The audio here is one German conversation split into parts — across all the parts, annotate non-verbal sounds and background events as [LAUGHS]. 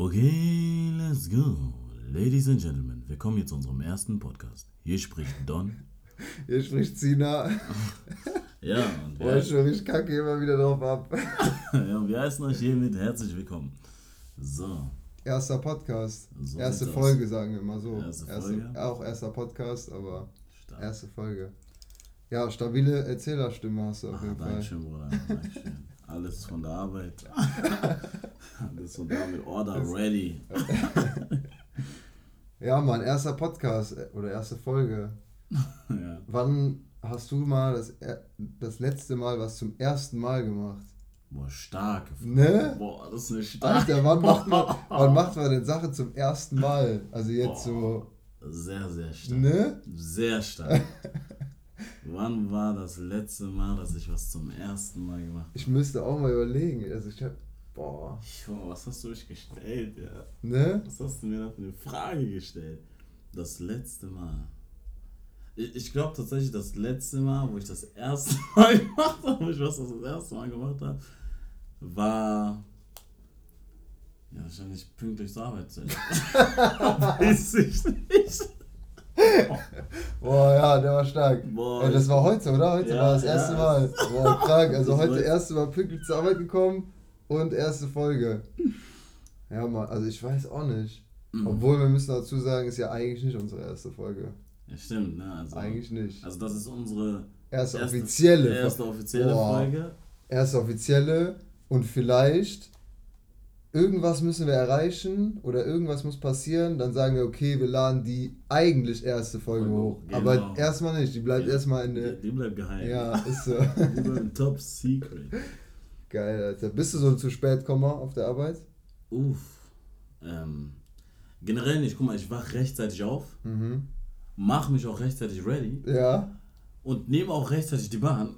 Okay, let's go. Ladies and Gentlemen, willkommen jetzt zu unserem ersten Podcast. Hier spricht Don. [LAUGHS] Hier spricht Sina. ja, und [LAUGHS] Boah, ich, ich kacke immer wieder drauf ab. [LAUGHS] ja, und wir heißen euch hiermit herzlich willkommen. So. Erster Podcast. So erste Folge, aus. sagen wir mal so. Erste Folge. Erste, auch erster Podcast, aber Stark. erste Folge. Ja, stabile Erzählerstimme hast du auf Ach, jeden Fall. Dankeschön, Bruder. Dankeschön. Alles von der Arbeit. Alles von der mit Order ready. [LAUGHS] ja, Mann, erster Podcast äh, oder erste Folge. [LAUGHS] ja. Wann hast du mal das, das letzte Mal was zum ersten Mal gemacht? Boah, stark. Ne? Boah, das ist eine starke. Alter, wann macht, man, wann macht man denn Sache zum ersten Mal? Also jetzt Boah, so. Sehr, sehr stark. Ne? Sehr stark. [LAUGHS] Wann war das letzte Mal, dass ich was zum ersten Mal gemacht habe? Ich müsste auch mal überlegen. Also ich hab. Boah. Boah, was hast du mich gestellt, ja? Ne? Was hast du mir da für eine Frage gestellt? Das letzte Mal. Ich, ich glaube tatsächlich, das letzte Mal, wo ich das erste [LAUGHS] Mal gemacht habe, wo ich was das erste Mal gemacht habe, war. Ja, wahrscheinlich pünktlich zur Arbeit. [LAUGHS] Weiß ich nicht. Boah, ja, der war stark. Boah, ja, das war heute, oder? Heute ja, war das erste ja, Mal. Boah, krank. Also heute das erste Mal pünktlich zur Arbeit gekommen und erste Folge. Ja, mal, also ich weiß auch nicht. Mhm. Obwohl wir müssen dazu sagen, ist ja eigentlich nicht unsere erste Folge. Ja, stimmt, ne? Also, eigentlich nicht. Also das ist unsere erste, erste offizielle, erste offizielle Boah, Folge. Erste offizielle und vielleicht irgendwas müssen wir erreichen oder irgendwas muss passieren, dann sagen wir, okay, wir laden die eigentlich erste Folge hoch. Genau. Aber erstmal nicht, die bleibt ja. erstmal in der. Die, bleibt geheim. Ja, ist so. [LAUGHS] die bleibt top secret. Geil, Alter. Bist du so ein zu spät Komma auf der Arbeit? Uff. Ähm, generell nicht. Guck mal, ich wach rechtzeitig auf, mhm. mach mich auch rechtzeitig ready. Ja. Und nehme auch rechtzeitig die Bahn.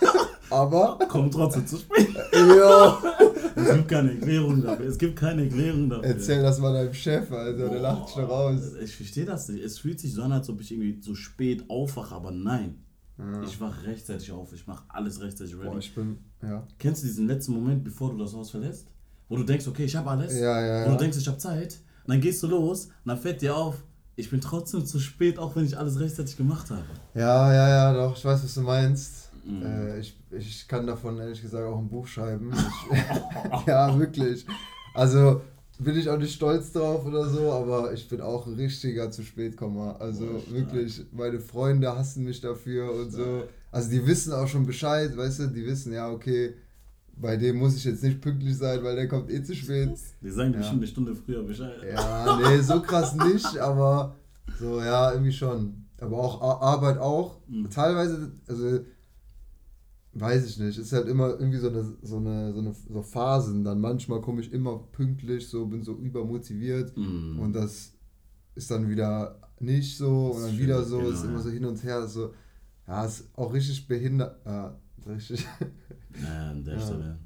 [LAUGHS] Aber. Komm trotzdem zu spät. Ja. [LAUGHS] Es gibt keine Erklärung dafür. Es gibt keine Erklärung dafür. Erzähl das mal deinem Chef, also der lacht schon raus. Ich verstehe das nicht. Es fühlt sich so an, als ob ich irgendwie zu spät aufwache, aber nein. Ja. Ich wache rechtzeitig auf. Ich mache alles rechtzeitig ready. Boah, ich bin, ja. Kennst du diesen letzten Moment, bevor du das Haus verlässt? Wo du denkst, okay, ich habe alles. Ja, ja. Und du denkst, ich habe Zeit. Und dann gehst du los und dann fällt dir auf, ich bin trotzdem zu spät, auch wenn ich alles rechtzeitig gemacht habe. Ja, ja, ja, doch. Ich weiß, was du meinst. Mhm. Äh, ich, ich kann davon ehrlich gesagt auch ein Buch schreiben. Ich, [LAUGHS] ja, wirklich. Also bin ich auch nicht stolz drauf oder so, aber ich bin auch ein richtiger zu spät. Also oh, wirklich, meine Freunde hassen mich dafür und so. Also die wissen auch schon Bescheid, weißt du, die wissen ja, okay, bei dem muss ich jetzt nicht pünktlich sein, weil der kommt eh zu spät. Die sagen ja. bestimmt eine Stunde früher Bescheid. Ja, nee, so krass nicht, aber so, ja, irgendwie schon. Aber auch Arbeit auch. Mhm. Teilweise, also Weiß ich nicht. Ist halt immer irgendwie so eine, so eine, so eine so Phasen. Dann manchmal komme ich immer pünktlich, so bin so übermotiviert mm. und das ist dann wieder nicht so und dann wieder so, genau, ist immer so hin und her. So, ja, ist auch richtig behindert. Ja, richtig. Ja, an der [LAUGHS] ja. Stelle.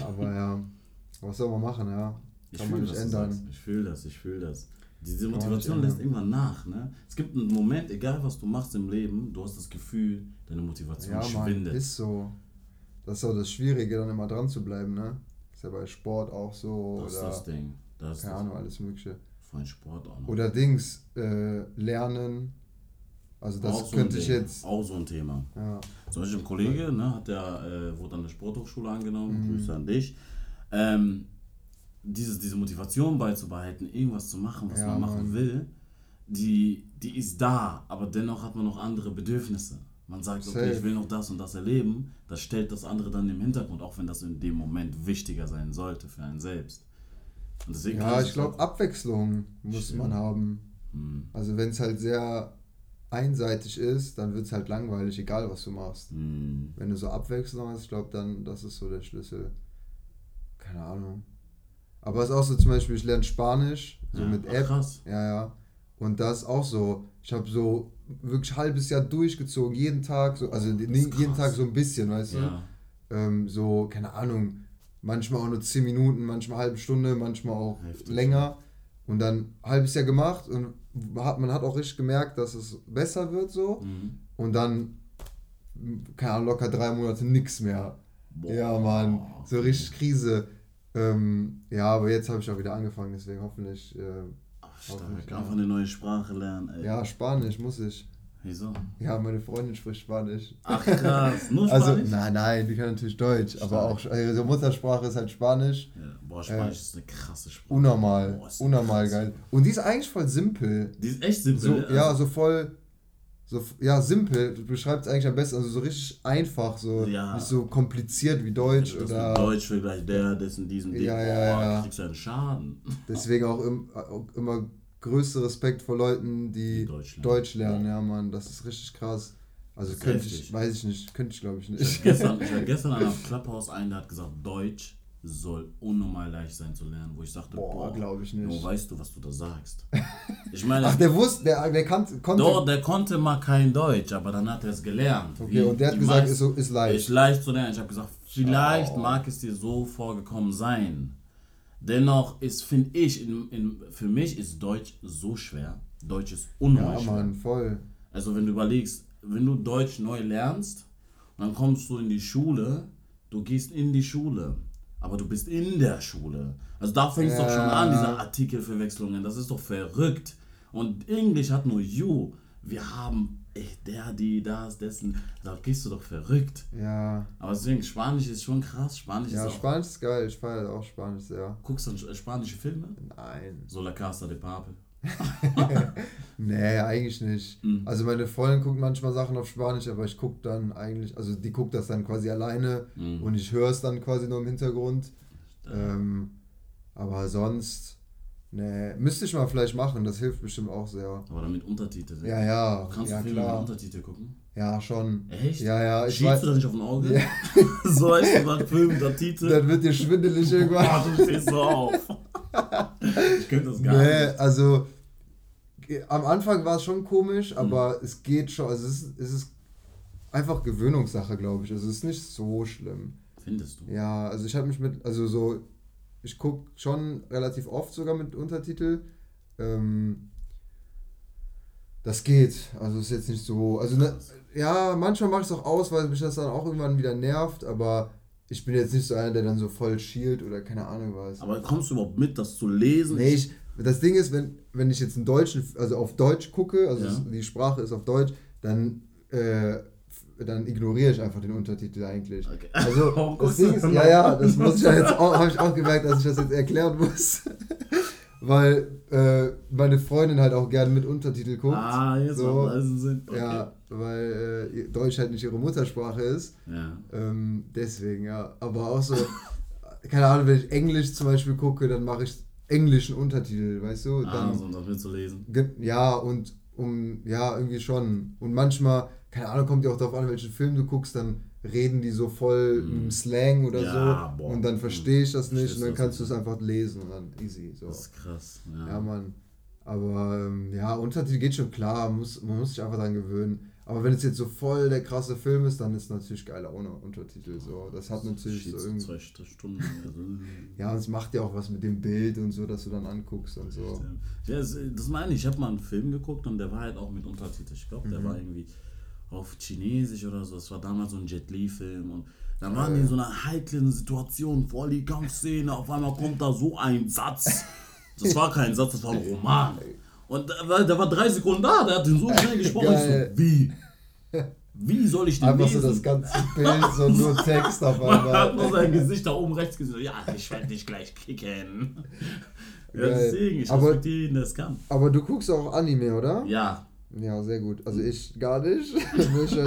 Aber ja, was soll man machen, ja. Kann man nicht ändern. Ich fühle das, ich fühle das. Diese Motivation lässt irgendwann nach. Ne? Es gibt einen Moment, egal was du machst im Leben, du hast das Gefühl, deine Motivation ja, schwindet. Mann, ist so. Das ist auch das Schwierige, dann immer dran zu bleiben. Ne? Ist ja bei Sport auch so. Das oder, ist das Ding. Das keine Ahnung, alles Mögliche. Von Sport auch noch. Oder Dings, äh, Lernen. Also das auch könnte so ich jetzt. Auch so ein Thema. Ja. Zum Beispiel ein Kollege, ne, hat der, äh, wurde an der Sporthochschule angenommen, mhm. Grüße an dich. Ähm, dieses, diese Motivation beizubehalten, irgendwas zu machen, was ja, man machen Mann. will, die, die ist da, aber dennoch hat man noch andere Bedürfnisse. Man sagt, okay, Safe. ich will noch das und das erleben, das stellt das andere dann im Hintergrund, auch wenn das in dem Moment wichtiger sein sollte für einen selbst. ja, ich glaube, Abwechslung muss Stimmt. man haben. Hm. Also wenn es halt sehr einseitig ist, dann wird es halt langweilig, egal was du machst. Hm. Wenn du so Abwechslung hast, ich glaube, dann das ist so der Schlüssel. Keine Ahnung. Aber es ist auch so zum Beispiel, ich lerne Spanisch, so ja, mit App. Krass. Ja, ja. Und das auch so, ich habe so wirklich ein halbes Jahr durchgezogen, jeden Tag, so, also jeden Tag so ein bisschen, weißt ja. du? Ähm, so, keine Ahnung, manchmal auch nur 10 Minuten, manchmal eine halbe Stunde, manchmal auch Heftig, länger. Und dann ein halbes Jahr gemacht und hat, man hat auch richtig gemerkt, dass es besser wird so. Mhm. Und dann, keine Ahnung, locker drei Monate nichts mehr. Boah. Ja, Mann, so richtig Krise. Ähm, ja, aber jetzt habe ich auch wieder angefangen, deswegen hoffentlich. Äh, Ach, hoffentlich einfach eine neue Sprache lernen, ey. Ja, Spanisch muss ich. Wieso? Ja, meine Freundin spricht Spanisch. Ach krass, [LAUGHS] nur also, Spanisch? Also, nein, nein, die kann natürlich Deutsch, Stark. aber auch, also Muttersprache ist halt Spanisch. Ja, boah, Spanisch äh, ist eine krasse Sprache. Unnormal, boah, unnormal geil. Und die ist eigentlich voll simpel. Die ist echt simpel? So, also, ja, so voll, so, ja, simpel, du beschreibst eigentlich am besten, also so richtig einfach, so ja. nicht so kompliziert wie Deutsch das oder. Deutsch vielleicht der, dessen, diesen Ding, ja, ja, boah, ja. kriegst du einen Schaden. Deswegen auch, im, auch immer größter Respekt vor Leuten, die, Deutsch, lernen. Deutsch lernen. Ja. Mann, das ist richtig krass. Also könnte ich, weiß ich nicht, könnte ich glaube ich nicht. Ich war gestern, ich gestern an einem Clubhouse ein, der hat gesagt, Deutsch soll unnormal leicht sein zu lernen, wo ich sagte, boah, boah glaube ich nicht. Wo weißt du, was du da sagst? [LAUGHS] Ich meine, Ach, der wusste, der, der kann, konnte. Doch, der konnte mal kein Deutsch, aber dann hat er es gelernt. Okay, Wie und der hat gesagt, ist, ist leicht. Ist leicht zu lernen. Ich habe gesagt, vielleicht oh. mag es dir so vorgekommen sein. Dennoch ist, finde ich, in, in, für mich ist Deutsch so schwer. Deutsch ist unheimlich Ja, Mann, voll. Also wenn du überlegst, wenn du Deutsch neu lernst, dann kommst du in die Schule, du gehst in die Schule, aber du bist in der Schule. Also da fängt es ja. doch schon an, diese Artikelverwechslungen. Das ist doch verrückt. Und Englisch hat nur you. Wir haben ey, der, die, das, dessen, da gehst du doch verrückt. Ja. Aber deswegen, Spanisch ist schon krass. Spanisch ja, ist auch. Spanisch ist geil, ich feiere auch Spanisch sehr. Guckst du äh, spanische Filme? Nein. So La Casa de Papel. [LAUGHS] nee, eigentlich nicht. Mhm. Also meine Freundin guckt manchmal Sachen auf Spanisch, aber ich gucke dann eigentlich, also die guckt das dann quasi alleine mhm. und ich höre es dann quasi nur im Hintergrund. Ähm, aber sonst Nee, müsste ich mal vielleicht machen, das hilft bestimmt auch sehr. Aber dann mit Untertiteln. Ja, ja. Kannst ja, du Filme klar. mit Untertitel gucken? Ja, schon. Echt? Ja, ja. Ich Schiebst du da nicht auf ein Auge? Ja. [LAUGHS] so heißt nach Film, der Titel. Dann wird dir schwindelig [LAUGHS] irgendwann. Boah, du stehst so auf. ich könnte das gar nee, nicht. also am Anfang war es schon komisch, aber mhm. es geht schon. Also es ist, es ist einfach Gewöhnungssache, glaube ich. Also es ist nicht so schlimm. Findest du? Ja, also ich habe mich mit, also so ich gucke schon relativ oft sogar mit Untertitel. Ähm, das geht. Also ist jetzt nicht so. Also ne, ja, manchmal mache ich es auch aus, weil mich das dann auch irgendwann wieder nervt, aber ich bin jetzt nicht so einer, der dann so voll schielt oder keine Ahnung was. Aber kommst du überhaupt mit, das zu lesen? Nee, ich, das Ding ist, wenn, wenn ich jetzt einen deutschen, also auf Deutsch gucke, also ja. die Sprache ist auf Deutsch, dann äh, dann ignoriere ich einfach den Untertitel eigentlich. Okay. Also [LAUGHS] oh, das Ding ist, ja, ja, das muss ich ja jetzt auch, habe ich auch gemerkt, dass ich das jetzt erklären muss. [LAUGHS] Weil äh, meine Freundin halt auch gerne mit Untertitel guckt. Ah, jetzt so. macht also Sinn. Okay. Ja, weil äh, Deutsch halt nicht ihre Muttersprache ist. Ja. Ähm, deswegen, ja. Aber auch so, keine Ahnung, wenn ich Englisch zum Beispiel gucke, dann mache ich englischen Untertitel, weißt du? Ah, dann, ah, so um das mitzulesen. Ja, und um, ja, irgendwie schon. Und manchmal keine Ahnung, kommt ja auch darauf an, welchen Film du guckst, dann reden die so voll mm. im Slang oder ja, so boah, und dann verstehe ich das nicht und dann kannst du es einfach lesen und dann easy. So. Das ist krass. Ja, ja Mann. Aber ähm, ja, Untertitel geht schon klar, muss, man muss sich einfach daran gewöhnen. Aber wenn es jetzt so voll der krasse Film ist, dann ist es natürlich geiler ohne Untertitel. So. Das hat natürlich so irgendwie. Zwei Stunden. Also [LAUGHS] ja, und es macht ja auch was mit dem Bild und so, dass du dann anguckst und so. Ja, das, das meine ich. Ich habe mal einen Film geguckt und der war halt auch mit Untertitel. Ich glaube, der mhm. war irgendwie auf Chinesisch oder so. Das war damals so ein Jet Li-Film und dann waren die in so einer heiklen Situation, vor die Kampfszene, auf einmal kommt da so ein Satz. Das war kein Satz, das war ein Roman. Und der, war drei Sekunden da, der hat den so schnell gesprochen. Geil. So, wie? Wie soll ich den Einfach lesen? so das ganze Bild, so nur [LAUGHS] Text auf einmal. Man hat nur sein Gesicht da oben rechts gesehen. Ja, ich werde dich gleich kicken. Ja, deswegen, ich respektiere jeden, der es kann. Aber du guckst auch Anime, oder? Ja, ja, sehr gut. Also ich gar nicht, muss, [LAUGHS] ich,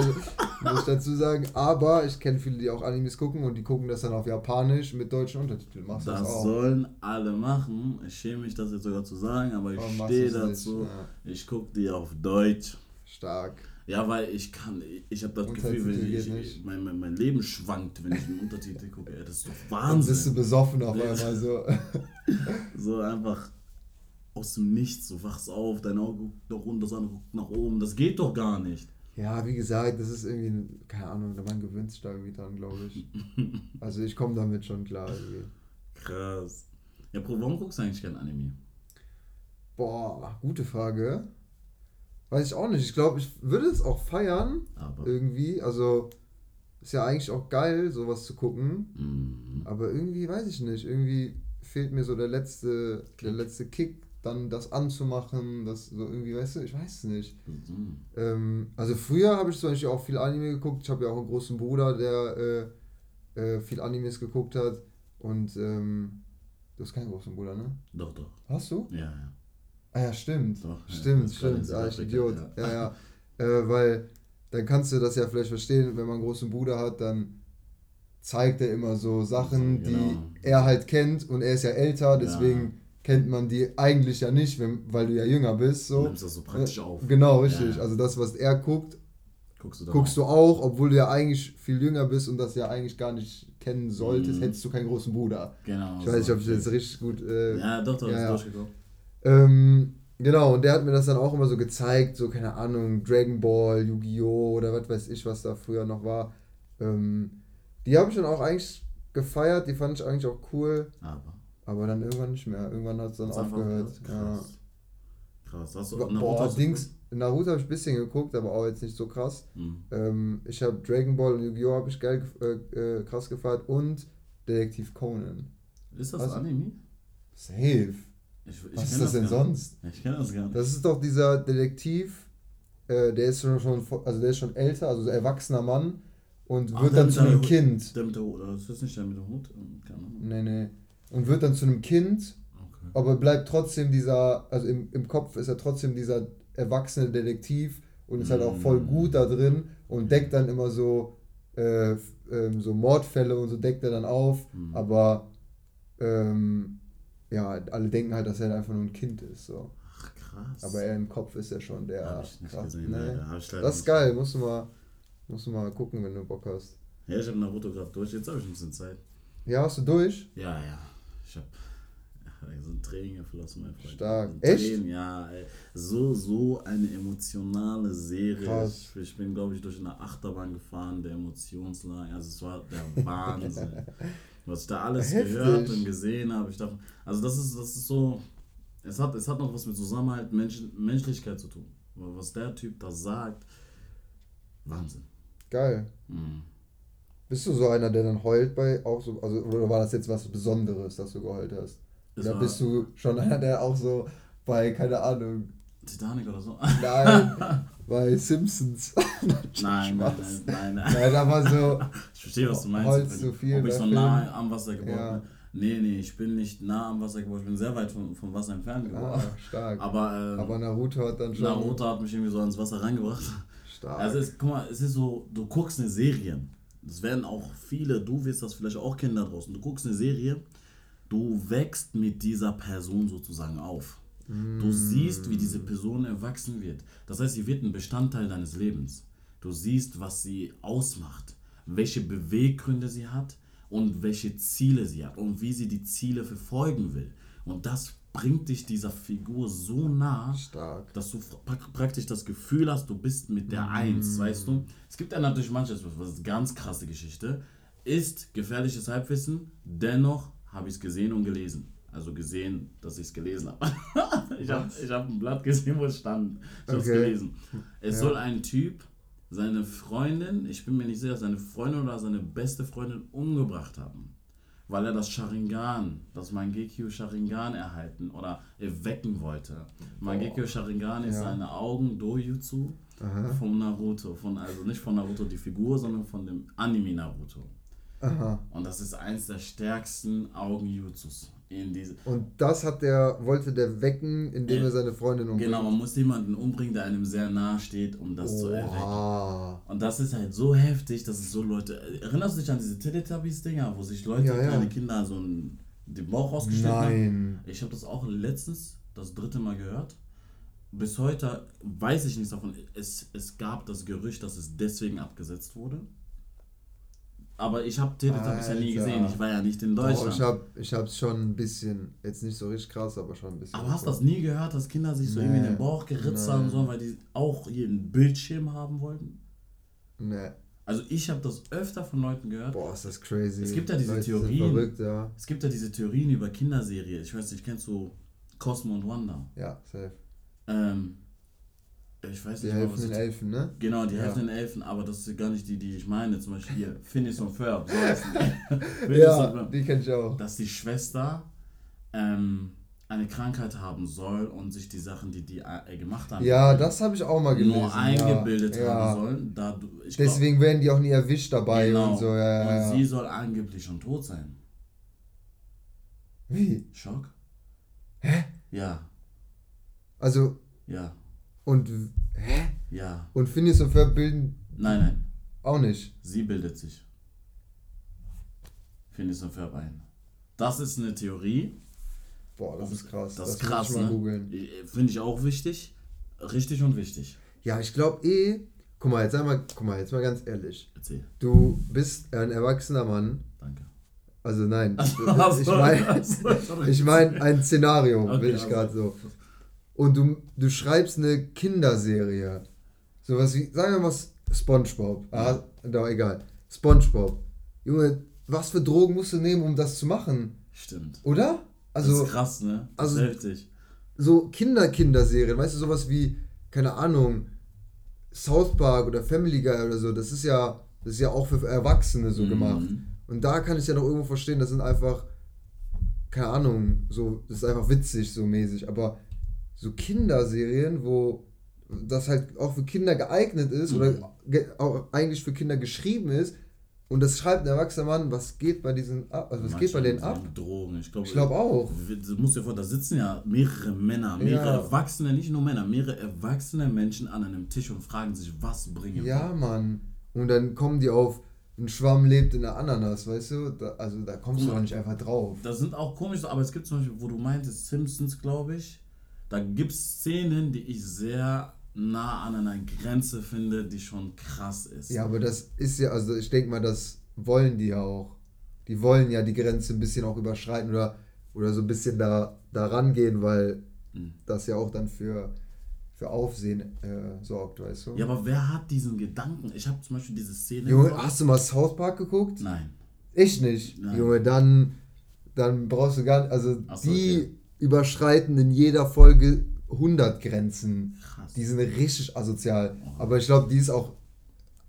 muss ich dazu sagen. Aber ich kenne viele, die auch Animes gucken und die gucken das dann auf Japanisch mit deutschen Untertiteln. Machst das, das auch? sollen alle machen. Ich schäme mich, das jetzt sogar zu sagen, aber ich stehe dazu. Ja. Ich gucke die auf Deutsch. Stark. Ja, weil ich kann, ich habe das Gefühl, wenn ich, ich mein, mein, mein Leben schwankt, wenn ich einen Untertitel gucke. Das ist doch Wahnsinn. Dann bist du besoffen auf einmal so. [LAUGHS] so einfach aus dem Nichts, du wachst auf, dein Auge guckt nach unten, das andere guckt nach oben. Das geht doch gar nicht. Ja, wie gesagt, das ist irgendwie, keine Ahnung, man gewöhnt sich da irgendwie dran, glaube ich. [LAUGHS] also ich komme damit schon klar irgendwie. Krass. Ja, warum guckst du eigentlich kein Anime? Boah, gute Frage. Weiß ich auch nicht. Ich glaube, ich würde es auch feiern. Aber. Irgendwie. Also, ist ja eigentlich auch geil, sowas zu gucken. Mhm. Aber irgendwie, weiß ich nicht, irgendwie fehlt mir so der letzte, Kick. der letzte Kick, dann das anzumachen, das so irgendwie, weißt du, ich weiß es nicht. Mhm. Ähm, also früher habe ich zum Beispiel auch viel Anime geguckt. Ich habe ja auch einen großen Bruder, der äh, äh, viel Animes geguckt hat. Und ähm, du hast keinen großen Bruder, ne? Doch, doch. Hast du? Ja, ja. Ah ja, stimmt. Doch, stimmt, ja, stimmt. Ah, ich Idiot. Ja, ja. ja. [LAUGHS] äh, weil dann kannst du das ja vielleicht verstehen, wenn man einen großen Bruder hat, dann zeigt er immer so Sachen, genau. die er halt kennt und er ist ja älter, deswegen. Kennt man die eigentlich ja nicht, wenn, weil du ja jünger bist. So. Du nimmst das so praktisch auf. Genau, richtig. Ja. Also das, was er guckt, guckst, du, guckst auch. du auch, obwohl du ja eigentlich viel jünger bist und das ja eigentlich gar nicht kennen solltest, mhm. hättest du keinen großen Bruder. Genau. Ich weiß nicht, ob ich das jetzt richtig gut... Äh, ja, doch, doch, ja, durchgekommen. Ähm, Genau, und der hat mir das dann auch immer so gezeigt, so, keine Ahnung, Dragon Ball, Yu-Gi-Oh! oder was weiß ich, was da früher noch war. Ähm, die habe ich dann auch eigentlich gefeiert, die fand ich eigentlich auch cool. Aber. Aber dann irgendwann nicht mehr. Irgendwann hat es dann aufgehört. Krass. Ja. Krass. Hast du Naruto Boah, Dings, Naruto habe ich ein bisschen geguckt, aber auch jetzt nicht so krass. Mhm. Ähm, ich habe Dragon Ball und Yu-Gi-Oh! habe ich geil äh, äh, krass gefeiert und Detektiv Conan. Ist das also, Anime? Safe. Ich, ich Was ist das, denn sonst? Ich kenne das gar nicht. Das ist doch dieser Detektiv, äh, der ist schon, schon, also der ist schon älter, also erwachsener Mann und Ach, wird dann zu einem Kind. Der mit der Hut, das ist nicht der mit dem Hut? Nee, nee. Und wird dann zu einem Kind, okay. aber bleibt trotzdem dieser, also im, im Kopf ist er trotzdem dieser erwachsene Detektiv und ist halt auch voll mm. gut da drin und deckt dann immer so, äh, ähm, so Mordfälle und so deckt er dann auf, mhm. aber ähm, ja, alle denken halt, dass er einfach nur ein Kind ist. So. Ach, krass. Aber er im Kopf ist ja schon der. Hab ich nicht krass, gesehen, ne? das ist geil, musst du, mal, musst du mal gucken, wenn du Bock hast. Ja, ich habe Naruto gerade durch, jetzt habe ich ein bisschen Zeit. Ja, hast du durch? Ja, ja. Ich habe so ein Training geflossen, mein Freund. Stark. Echt? Tränen, ja, ey. so, so eine emotionale Serie. Krass. Ich, ich bin, glaube ich, durch eine Achterbahn gefahren, der Emotionslage. Also es war der Wahnsinn. [LAUGHS] Was ich da alles Heftig. gehört und gesehen habe. Ich dachte, also das ist, das ist so, es hat, es hat noch was mit Zusammenhalt, Mensch, Menschlichkeit zu tun. Was der Typ da sagt, Wahnsinn. Geil. Mhm. Bist du so einer, der dann heult bei auch so, also oder war das jetzt was Besonderes, dass du geheult hast? Oder bist du schon einer, der auch so bei, keine Ahnung, Titanic oder so? Nein, [LAUGHS] bei Simpsons. [LAUGHS] nein, nein, nein, nein, nein. Aber so. [LAUGHS] Ich verstehe, was du meinst. Holz so viel. Ob ich so nah am Wasser geboren ja. bin. Nee, nee, ich bin nicht nah am Wasser geboren, ich bin sehr weit vom, vom Wasser entfernt geboren. Ah, stark. Aber, ähm, aber Naruto hat dann schon. Naruto hat mich irgendwie so ans Wasser reingebracht. Stark. Also, es, guck mal, es ist so, du guckst eine Serie. Das werden auch viele, du wirst das vielleicht auch kennen da draußen. Du guckst eine Serie, du wächst mit dieser Person sozusagen auf. Du siehst, wie diese Person erwachsen wird. Das heißt, sie wird ein Bestandteil deines Lebens. Du siehst, was sie ausmacht, welche Beweggründe sie hat und welche Ziele sie hat und wie sie die Ziele verfolgen will. Und das bringt dich dieser Figur so nah, Stark. dass du praktisch das Gefühl hast, du bist mit der mm. Eins, weißt du? Es gibt ja natürlich manches, was ist ganz krasse Geschichte, ist gefährliches Halbwissen, dennoch habe ich es gesehen und gelesen also gesehen, dass [LAUGHS] ich es gelesen habe. ich habe hab ein Blatt gesehen, wo es stand. Ich habe es gelesen. Es ja. soll ein Typ seine Freundin, ich bin mir nicht sicher, seine Freundin oder seine beste Freundin umgebracht haben. Weil er das Sharingan, das Mangekyo Sharingan erhalten oder erwecken wollte. Mangekyo Sharingan ist ja. seine Augen Dojutsu von Naruto. Von, also nicht von Naruto die Figur, sondern von dem Anime Naruto. Aha. Und das ist eins der stärksten Augenjutsus in diese. Und das hat der, wollte der wecken, indem äh, er seine Freundin umbringt. Genau, man muss jemanden umbringen, der einem sehr nahe steht, um das Oha. zu erwecken. Und das ist halt so heftig, dass es so Leute. Erinnerst du dich an diese Teletubbies-Dinger, wo sich Leute, ja, ja. kleine Kinder so einen, den Bauch rausgeschnitten haben? Ich habe das auch letztens das dritte Mal gehört. Bis heute weiß ich nichts davon. Es, es gab das Gerücht, dass es deswegen abgesetzt wurde. Aber ich habe Teletubbies ja nie gesehen. Ich war ja nicht in Deutschland. Doch, ich habe ich schon ein bisschen, jetzt nicht so richtig krass, aber schon ein bisschen. Aber hast du das nie gehört, dass Kinder sich so nee. irgendwie in den Bauch geritzt nee. haben sollen, weil die auch hier einen Bildschirm haben wollten? Nee. Also ich habe das öfter von Leuten gehört. Boah, ist das crazy. Es gibt ja diese Leute Theorien. Verrückt, ja. Es gibt ja diese Theorien über Kinderserien. Ich weiß nicht, kennst du Cosmo und Wanda? Ja, safe. Ähm, ich weiß nicht, die helfen den Elfen, ne? Genau, die ja. helfen den Elfen, aber das sind gar nicht die, die ich meine. Zum Beispiel hier, [LAUGHS] Phineas und Ferb. So [LAUGHS] ja, die kenn ich auch. Dass die Schwester ähm, eine Krankheit haben soll und sich die Sachen, die die äh, gemacht haben, ja, das habe ich auch mal gelesen, nur eingebildet ja, haben ja. sollen. Da, Deswegen glaub, werden die auch nie erwischt dabei genau. und so. Ja, und sie soll angeblich schon tot sein. Wie? Schock? Hä? Ja. Also. Ja. Und. Hä? Ja. Und Phineas und Ferb bilden. Nein, nein. Auch nicht. Sie bildet sich. Phineas und Ferb ein. Das ist eine Theorie. Boah, das ist krass. Das, das ist krass, ne? Finde ich auch wichtig. Richtig und wichtig. Ja, ich glaube eh. Guck mal, jetzt einmal, guck mal, jetzt mal ganz ehrlich. Erzähl. Du bist ein erwachsener Mann. Danke. Also nein, [LAUGHS] ich meine ich mein ein Szenario, okay, will ich gerade so. Und du, du schreibst eine Kinderserie. Sowas wie, sagen wir mal Spongebob. Ah, doch, egal. Spongebob. Junge, was für Drogen musst du nehmen, um das zu machen? Stimmt. Oder? Also, das ist krass, ne? Das also, ist heftig. So Kinder-Kinderserien, weißt du, sowas wie, keine Ahnung, South Park oder Family Guy oder so, das ist ja, das ist ja auch für Erwachsene so mhm. gemacht. Und da kann ich ja noch irgendwo verstehen, das sind einfach, keine Ahnung, so, das ist einfach witzig, so mäßig. Aber so Kinderserien, wo das halt auch für Kinder geeignet ist mhm. oder auch eigentlich für Kinder geschrieben ist, und das schreibt ein erwachsener Mann, was geht bei diesen ab, also was geht bei denen ab? Drogen, ich glaube. Ich glaube auch. Du musst dir vor, da sitzen ja mehrere Männer, mehrere ja. Erwachsene, nicht nur Männer, mehrere erwachsene Menschen an einem Tisch und fragen sich, was bringen wir. Ja, Mann. Und dann kommen die auf, ein Schwamm lebt in der Ananas, weißt du? Da, also da kommst du auch nicht einfach drauf. Das sind auch komisch, aber es gibt zum Beispiel, wo du meintest, Simpsons, glaube ich, da gibt es Szenen, die ich sehr nah an einer Grenze finde, die schon krass ist. Ja, aber das ist ja, also ich denke mal, das wollen die ja auch. Die wollen ja die Grenze ein bisschen auch überschreiten oder, oder so ein bisschen da, da rangehen, weil mhm. das ja auch dann für für Aufsehen äh, sorgt, weißt du? Ja, aber wer hat diesen Gedanken? Ich habe zum Beispiel diese Szene. Junge, hast du mal South Park geguckt? Nein. Ich nicht. Nein. Junge, dann, dann brauchst du gar nicht. Also, so, die okay. Überschreiten in jeder Folge 100 Grenzen. Krass. Die sind richtig asozial. Aber ich glaube, die ist auch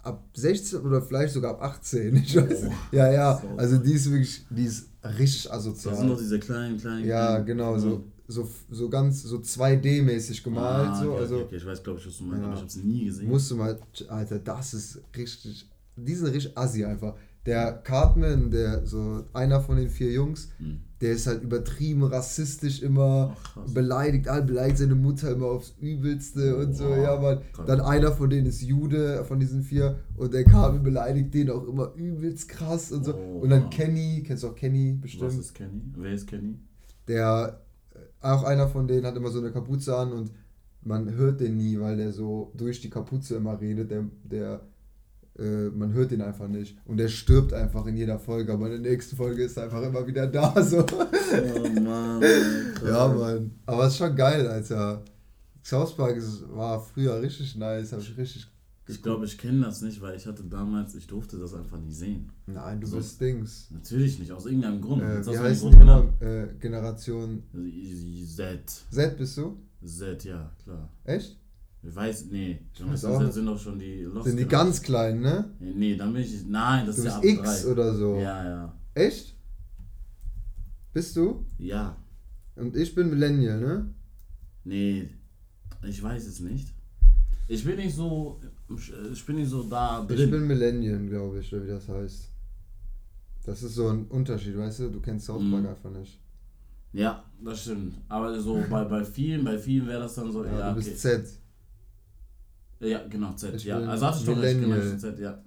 ab 16 oder vielleicht sogar ab 18. Ich weiß. Oh. Ja, ja. Also, die ist wirklich, die ist richtig asozial. Das sind noch diese kleinen, kleinen. Ja, genau. So so, so ganz so 2D-mäßig gemalt. Ah, okay, so. also, okay, okay. Ich weiß, glaube ich, was du meinst, ja, aber ich habe es nie gesehen. Musst du mal, Alter, das ist richtig, die sind richtig assi einfach. Der Cartman, der so einer von den vier Jungs, hm. der ist halt übertrieben rassistisch immer, Ach, beleidigt all, beleidigt seine Mutter immer aufs Übelste und so, ja, man. Dann einer von denen ist Jude, von diesen vier, und der Cartman beleidigt den auch immer übelst krass und so. Oh, und dann Kenny, kennst du auch Kenny bestimmt? Was ist Kenny? Wer ist Kenny? Der auch einer von denen hat immer so eine Kapuze an und man hört den nie, weil der so durch die Kapuze immer redet. Der, der äh, man hört den einfach nicht. Und der stirbt einfach in jeder Folge, aber in der nächsten Folge ist er einfach immer wieder da. [LAUGHS] So. Oh Mann. ja, Mann. Aber es ist schon geil, Alter. South Park ist, war früher richtig nice, habe ich richtig ich glaube, ich kenne das nicht, weil ich hatte damals, ich durfte das einfach nie sehen. Nein, du so, bist Dings. Natürlich nicht, aus irgendeinem Grund. Äh, wie heißt Grund genau, äh, Generation Z. Z bist du? Z, ja, klar. Echt? Ich weiß, nee. Z sind doch schon die Lost Sind die ganz kleinen, ne? Nee, dann bin ich, nein, das du ist ja bist X 3. oder so. Ja, ja. Echt? Bist du? Ja. Und ich bin Millennial, ne? Nee, ich weiß es nicht. Ich bin nicht so ich bin nicht so da drin. Ich bin Millennium, glaube ich, oder wie das heißt. Das ist so ein Unterschied, weißt du? Du kennst South Park mm. einfach nicht. Ja, das stimmt. Aber so bei, bei vielen, bei vielen wäre das dann so, ja, ja du bist okay. Z. Ja, genau, Z, ja. Also hatte ich doch recht, genau, Z, ja.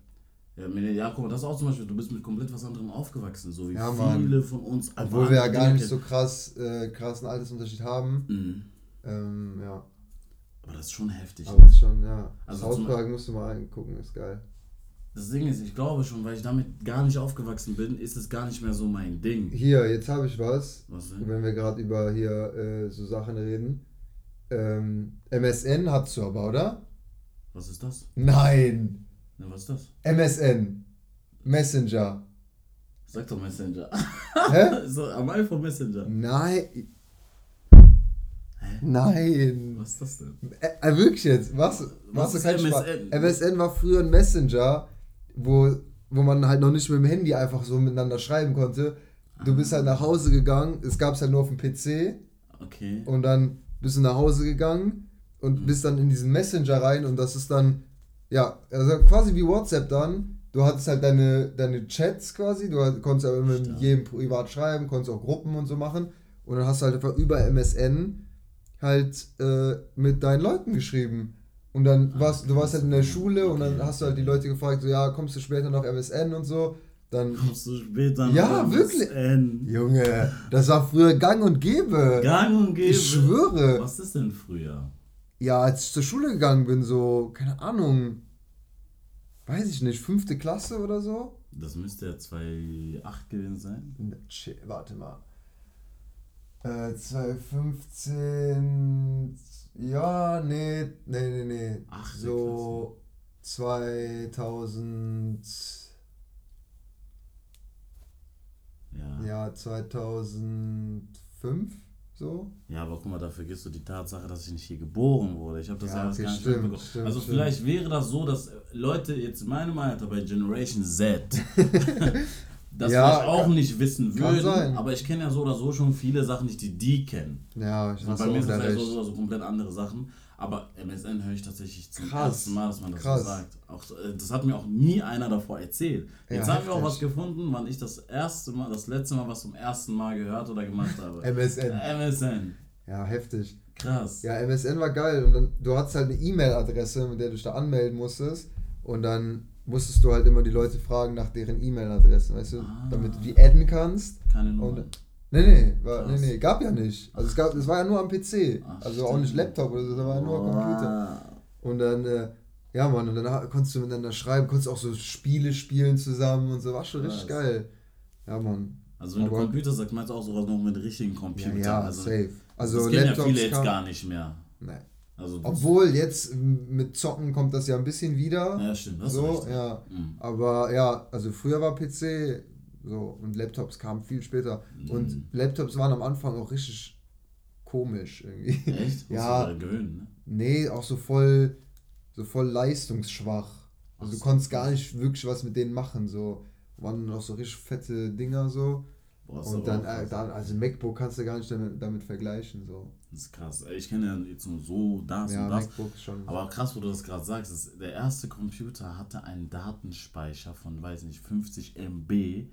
Ja, ja, guck mal, das ist auch zum Beispiel, du bist mit komplett was anderem aufgewachsen, so wie ja, viele von uns. Obwohl wir ja gar nicht so krass, äh, krassen Altersunterschied haben. Mhm. Ähm, ja. Aber das ist schon heftig. Aber ne? ist schon, ja. Also South Park musst du mal angucken, ist geil. Das Ding ist, ich glaube schon, weil ich damit gar nicht aufgewachsen bin, ist es gar nicht mehr so mein Ding. Hier, jetzt habe ich was. Was denn? Wenn wir gerade über hier äh, so Sachen reden. Ähm, MSN hast du aber, oder? Was ist das? Nein! Na, was ist das? MSN. Messenger. Sag doch Messenger. Hä? [LAUGHS] so, am iPhone Messenger. Nein. Hä? Nein. Was ist das denn? Äh, wirklich jetzt? Was? Was, was ist MSN? MSN war früher ein Messenger, wo, wo man halt noch nicht mit dem Handy einfach so miteinander schreiben konnte. Du bist halt nach Hause gegangen, es gab es halt nur auf dem PC. Okay. Und dann bist du nach Hause gegangen und mhm. bist dann in diesen Messenger rein und das ist dann, ja, also quasi wie WhatsApp dann. Du hattest halt deine, deine Chats quasi, du konntest ja mit jedem privat schreiben, konntest auch Gruppen und so machen. Und dann hast du halt einfach über MSN halt äh, mit deinen Leuten geschrieben. Und dann warst du warst halt in der Schule und dann hast du halt die Leute gefragt, so ja, kommst du später noch MSN und so. Dann kommst du später noch Ja, MSN. wirklich. Junge, das war früher gang und gäbe. Gang und gäbe. Ich schwöre. Was ist denn früher? Ja, als ich zur Schule gegangen bin, so, keine Ahnung, weiß ich nicht, fünfte Klasse oder so. Das müsste ja 2,8 gewesen sein. Ne, warte mal. Äh, 2015. Ja, nee, nee, nee, nee. Ach, so 2000. Ja. Ja, 2005 so. Ja, aber guck mal, da vergisst du die Tatsache, dass ich nicht hier geboren wurde. Ich habe das ja, ja okay, gar nicht stimmt, stimmt, Also stimmt. vielleicht wäre das so, dass Leute jetzt in meinem Alter bei Generation Z [LAUGHS] das ja, vielleicht auch kann, nicht wissen würden, aber ich kenne ja so oder so schon viele Sachen nicht, die die kennen. Ja, ich also Bei mir sind es so oder so komplett andere Sachen. Aber MSN höre ich tatsächlich zum Krass. ersten Mal, dass man das Krass. so sagt. Auch, äh, das hat mir auch nie einer davor erzählt. Jetzt ja, haben wir auch was gefunden, wann ich das erste Mal, das letzte Mal was zum ersten Mal gehört oder gemacht habe. [LAUGHS] MSN. MSN. Ja, heftig. Krass. Ja, MSN war geil. Und dann, du hattest halt eine E-Mail-Adresse, mit der du dich da anmelden musstest. Und dann musstest du halt immer die Leute fragen nach deren E-Mail-Adressen, weißt du? Ah. Damit du die adden kannst. Keine Nummer. Und, Nee, nee, war, nee, nee, gab ja nicht. Also es, gab, es war ja nur am PC. Ach, also auch nicht Laptop oder so, das war ja nur oh. Computer. Und dann, äh, ja Mann, und dann konntest du miteinander schreiben, konntest auch so Spiele spielen zusammen und so, war schon richtig geil. Ja Mann. Also wenn Aber, du Computer sagst, meinst du auch sowas noch mit richtigen Computern. Ja, ja also, safe. Also das kennen ja viele jetzt gar nicht mehr. Nee. Also Obwohl jetzt mit Zocken kommt das ja ein bisschen wieder. Ja, stimmt. Das so, ja. Mhm. Aber ja, also früher war PC so, und Laptops kamen viel später. Mhm. Und Laptops waren am Anfang auch richtig komisch irgendwie. Echt? [LAUGHS] ja. Gewöhnen, ne? Nee, auch so voll, so voll leistungsschwach. Also Ach du konntest gar nicht wirklich was mit denen machen. So waren noch so richtig fette Dinger so. Und dann, äh, dann, also MacBook kannst du gar nicht damit, damit vergleichen. So. Das ist krass. Ich kenne ja jetzt nur so das ja, und das. MacBook schon. Aber krass, wo du das gerade sagst, ist, der erste Computer hatte einen Datenspeicher von, weiß nicht, 50 MB,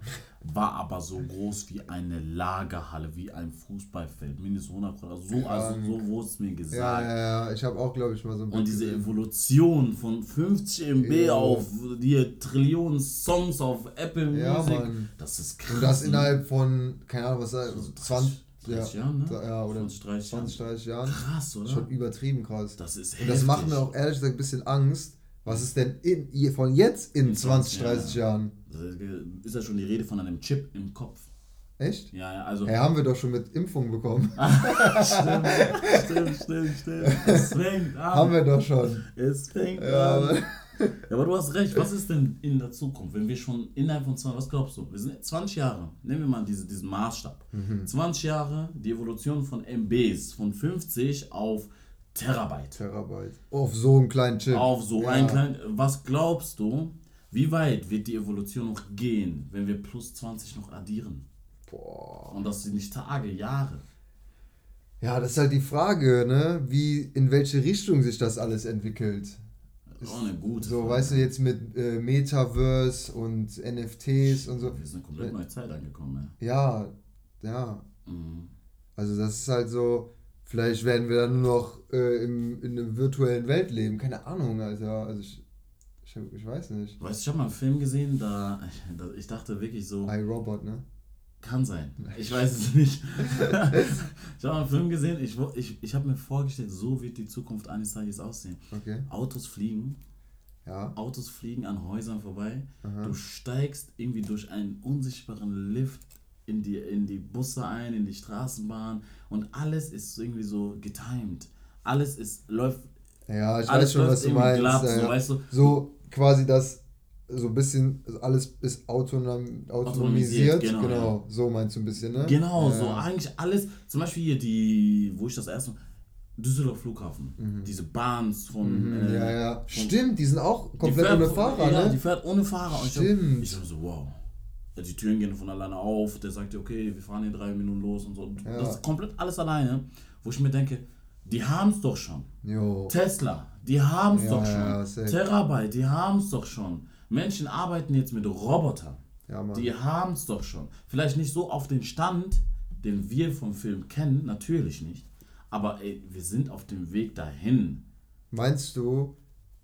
war aber so groß wie eine Lagerhalle, wie ein Fußballfeld, mindestens 100 Also so, also so wurde es mir gesagt. Ja, ja, ja. Ich habe auch, glaube ich, mal so ein Und diese gesehen. Evolution von 50 MB ja. auf die Trillionen Songs auf Apple Music, Mann. das ist krass. Und das innerhalb von, keine Ahnung, was da, 20 30 ja, Jahren, ne? Ja, oder 20, 30 Jahren. 20, 30 Jahren. Krass, oder? Schon übertrieben krass. Das ist heftig. Und das macht mir auch ehrlich gesagt ein bisschen Angst. Was ist denn in, von jetzt in, in 20, 30 ja. Jahren? Ist ja schon die Rede von einem Chip im Kopf. Echt? Ja, ja, also. Hey, haben wir doch schon mit Impfung bekommen. [LAUGHS] stimmt, stimmt, stimmt, stimmt. Es fängt an. Haben wir doch schon. Es fängt ja, an. Ja, aber du hast recht. Was ist denn in der Zukunft, wenn wir schon innerhalb von 20, was glaubst du? Wir sind 20 Jahre, nehmen wir mal diese, diesen Maßstab. Mhm. 20 Jahre, die Evolution von MBs von 50 auf Terabyte. Terabyte. Auf so einen kleinen Chip. Auf so ja. einen kleinen. Was glaubst du, wie weit wird die Evolution noch gehen, wenn wir plus 20 noch addieren? Boah. Und das sind nicht Tage, Jahre. Ja, das ist halt die Frage, ne? Wie, in welche Richtung sich das alles entwickelt. Ist auch eine gute. So, Frage. weißt du, jetzt mit äh, Metaverse und NFTs und so. Wir sind eine komplett neue Zeit angekommen, ja. Ja, ja. Mhm. Also, das ist halt so. Vielleicht werden wir dann nur noch äh, im, in einer virtuellen Welt leben. Keine Ahnung, Alter. Also, ich, ich, ich weiß nicht. Weißt du, ich habe mal einen Film gesehen, [LAUGHS] da. Ich dachte wirklich so. iRobot, ne? Kann sein. Ich weiß es nicht. ich habe einen Film gesehen, ich, ich, ich habe mir vorgestellt, so wird die Zukunft eines Tages aussehen. Okay. Autos fliegen. Ja. Autos fliegen an Häusern vorbei. Aha. Du steigst irgendwie durch einen unsichtbaren Lift in die, in die Busse ein, in die Straßenbahn und alles ist irgendwie so getimed. Alles ist, läuft. Ja, ich weiß schon, was du meinst. Glatt, so, weißt du? so quasi das so ein bisschen, also alles ist autonom, autonomisiert. Genau, genau. Ja. so meinst du ein bisschen, ne? Genau, ja. so eigentlich alles, zum Beispiel hier die, wo ich das erste Mal, Düsseldorf Flughafen. Mhm. Diese Bahns von. Mhm, äh, ja, ja. Stimmt, die sind auch komplett fährt, ohne Fahrer, ja, ne? die fährt ohne Fahrer. Stimmt. Ich, ich so, wow. Die Türen gehen von alleine auf. Der sagt dir, okay, wir fahren in drei Minuten los und so. Ja. Das ist komplett alles alleine. Wo ich mir denke, die haben es doch schon. Jo. Tesla, die haben es ja, doch schon. Ja, Terabyte, die haben es doch schon. Menschen arbeiten jetzt mit Robotern. Ja, die haben es doch schon. Vielleicht nicht so auf den Stand, den wir vom Film kennen, natürlich nicht. Aber ey, wir sind auf dem Weg dahin. Meinst du,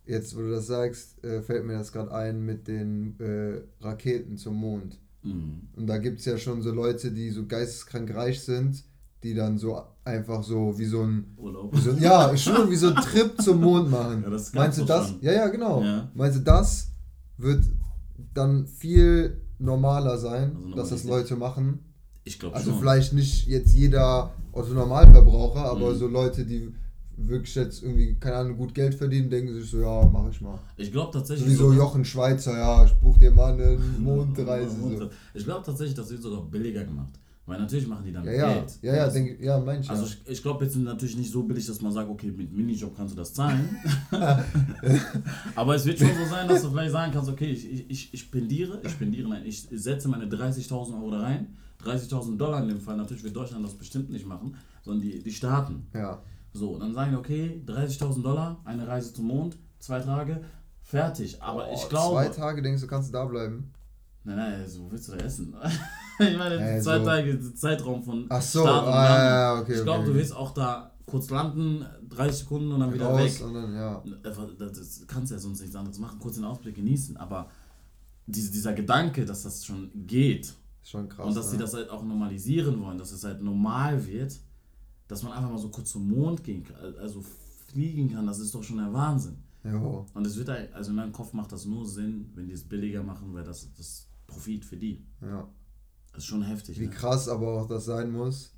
jetzt wo du das sagst, äh, fällt mir das gerade ein mit den äh, Raketen zum Mond. Mhm. Und da gibt es ja schon so Leute, die so geisteskrank reich sind, die dann so einfach so wie so ein Urlaub. So, ja, schon wie so ein Trip zum Mond machen. [LAUGHS] Ja, Meinst du das? Schon. Ja, ja, genau. Ja. Meinst du, das wird dann viel normaler sein, also dass das Leute machen? Ich glaube Also schon. vielleicht nicht jetzt jeder Otto Normalverbraucher, aber mhm. so Leute, die wirklich jetzt irgendwie, keine Ahnung, gut Geld verdienen, denken sich so, ja, mach ich mal. Ich glaube tatsächlich. Wie so Jochen Schweizer, ja, ich buch dir mal eine [LAUGHS] Mondreise. so. Ich glaube tatsächlich, das wird sogar billiger gemacht. Weil natürlich machen die dann ja, ja. Geld. Ja, ja, denk, ja, meinst Also ich, ich glaube jetzt natürlich nicht so billig, dass man sagt, okay, mit Minijob kannst du das zahlen. [LAUGHS] [LAUGHS] Aber es wird schon so sein, dass du vielleicht sagen kannst, okay, ich, ich, ich spendiere, ich spendiere, nein, ich setze meine 30.000 Euro da rein 30.000 Dollar in dem Fall, natürlich wird Deutschland das bestimmt nicht machen, sondern die, die Staaten. Ja. So, dann sagen die, okay, 30.000 Dollar, eine Reise zum Mond, zwei Tage, fertig. Aber oh, ich glaube. Zwei Tage denkst du, kannst du da bleiben? Nein, nein, so willst du da essen. [LAUGHS] ich meine, hey, zwei so. Tage Zeitraum von Ach so, Start und ah, ja, okay, Ich glaube, okay. du willst auch da kurz landen, 30 Sekunden und dann wieder Raus weg. Dann, ja. Das kannst ja sonst nichts anderes machen, kurz den Ausblick genießen. Aber diese, dieser Gedanke, dass das schon geht, Schon krass. Und dass ne? sie das halt auch normalisieren wollen, dass es halt normal wird, dass man einfach mal so kurz zum Mond gehen kann, also fliegen kann, das ist doch schon der Wahnsinn. Jo. Und es wird halt, also in meinem Kopf macht das nur Sinn, wenn die es billiger machen, weil das das Profit für die. Ja. Das ist schon heftig. Wie ne? krass aber auch das sein muss,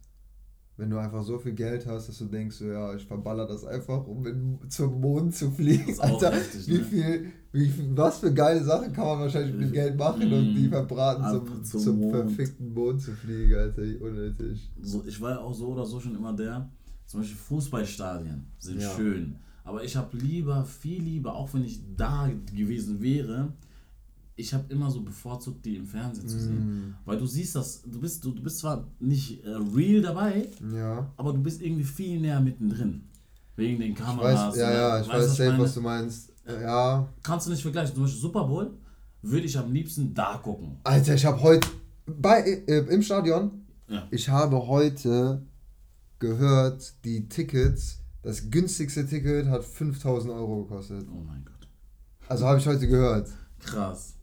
wenn du einfach so viel Geld hast, dass du denkst, so, ja, ich verballer das einfach, um in, zum Mond zu fliegen. Alter, heftig, wie ne? viel, wie viel, was für geile Sachen kann man wahrscheinlich mit dem Geld machen und die mm. verbraten, zum, zum, zum Mond. verfickten Mond zu fliegen, Alter, unnötig. So, ich war ja auch so oder so schon immer der, zum Beispiel Fußballstadien sind ja. schön, aber ich habe lieber, viel lieber, auch wenn ich da gewesen wäre, ich habe immer so bevorzugt, die im Fernsehen zu sehen. Mm. Weil du siehst das, du bist, du, du bist zwar nicht äh, real dabei, ja. aber du bist irgendwie viel näher mittendrin. Wegen den Kameras. Ich weiß, ja, ja, ich weiß safe, was du meinst. Äh, ja. Kannst du nicht vergleichen. Zum Beispiel Super Bowl würde ich am liebsten da gucken. Alter, ich habe heute bei äh, im Stadion, ja. ich habe heute gehört, die Tickets, das günstigste Ticket hat 5000 Euro gekostet. Oh mein Gott. Also habe ich heute gehört. Krass.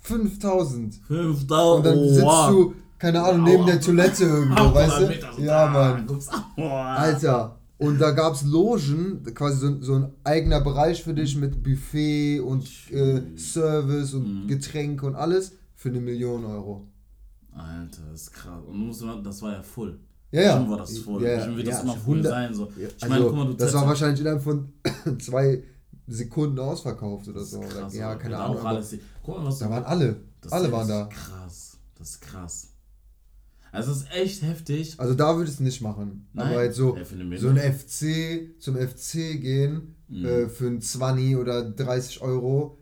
5000. 5000. Und dann sitzt wow. du, keine Ahnung, neben der Toilette irgendwo, weißt du? Ja, Mann. Alter. Und da gab es Logen, quasi so, so, ein eigener Bereich für dich mit Buffet und äh, Service und mhm. Getränke und alles für eine Million Euro. Alter, das ist krass. Und das war ja voll. Ja, ja. Bestimmt war das voll. Ja, Bestimmt wird ja, das immer voll sein. So. Ich also, meine, guck mal, du Das war wahrscheinlich innerhalb von [COUGHS] zwei Sekunden ausverkauft oder so. Krass, ja, keine Ahnung. Alles, guck mal, was da waren alle. alle waren da. Krass. Das ist krass. Also es ist echt heftig. Also da würde ich es nicht machen. Nein. Aber halt so, so ein FC, zum FC gehen mhm. äh, für ein 20 oder 30 Euro,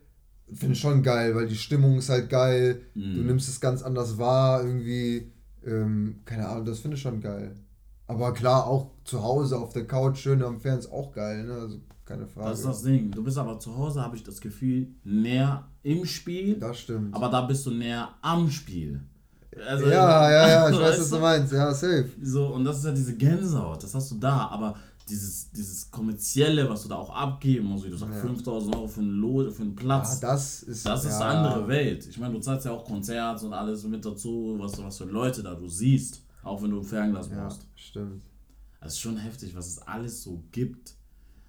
finde ich schon geil, weil die Stimmung ist halt geil. Mhm. Du nimmst es ganz anders wahr, irgendwie. Ähm, keine Ahnung, das finde ich schon geil. Aber klar, auch zu Hause auf der Couch, schön am Fernsehen, auch geil, ne? Also keine Frage. Das ist das Ding. Du bist aber zu Hause, habe ich das Gefühl, näher im Spiel. Das stimmt. Aber da bist du näher am Spiel. Also, ja, ja, ja, ich [LAUGHS] weiß, was du meinst. Ja, safe. So, und das ist ja diese Gänsehaut, das hast du da. Aber dieses, dieses kommerzielle, was du da auch abgeben musst, wie du sagst, ja. 5000 Euro für einen, Lo für einen Platz. Ja, das ist, das ist ja. eine andere Welt. Ich meine, du zahlst ja auch Konzerte und alles mit dazu, was, was für Leute da du siehst, auch wenn du ein Fernglas brauchst. Ja, stimmt. Es ist schon heftig, was es alles so gibt.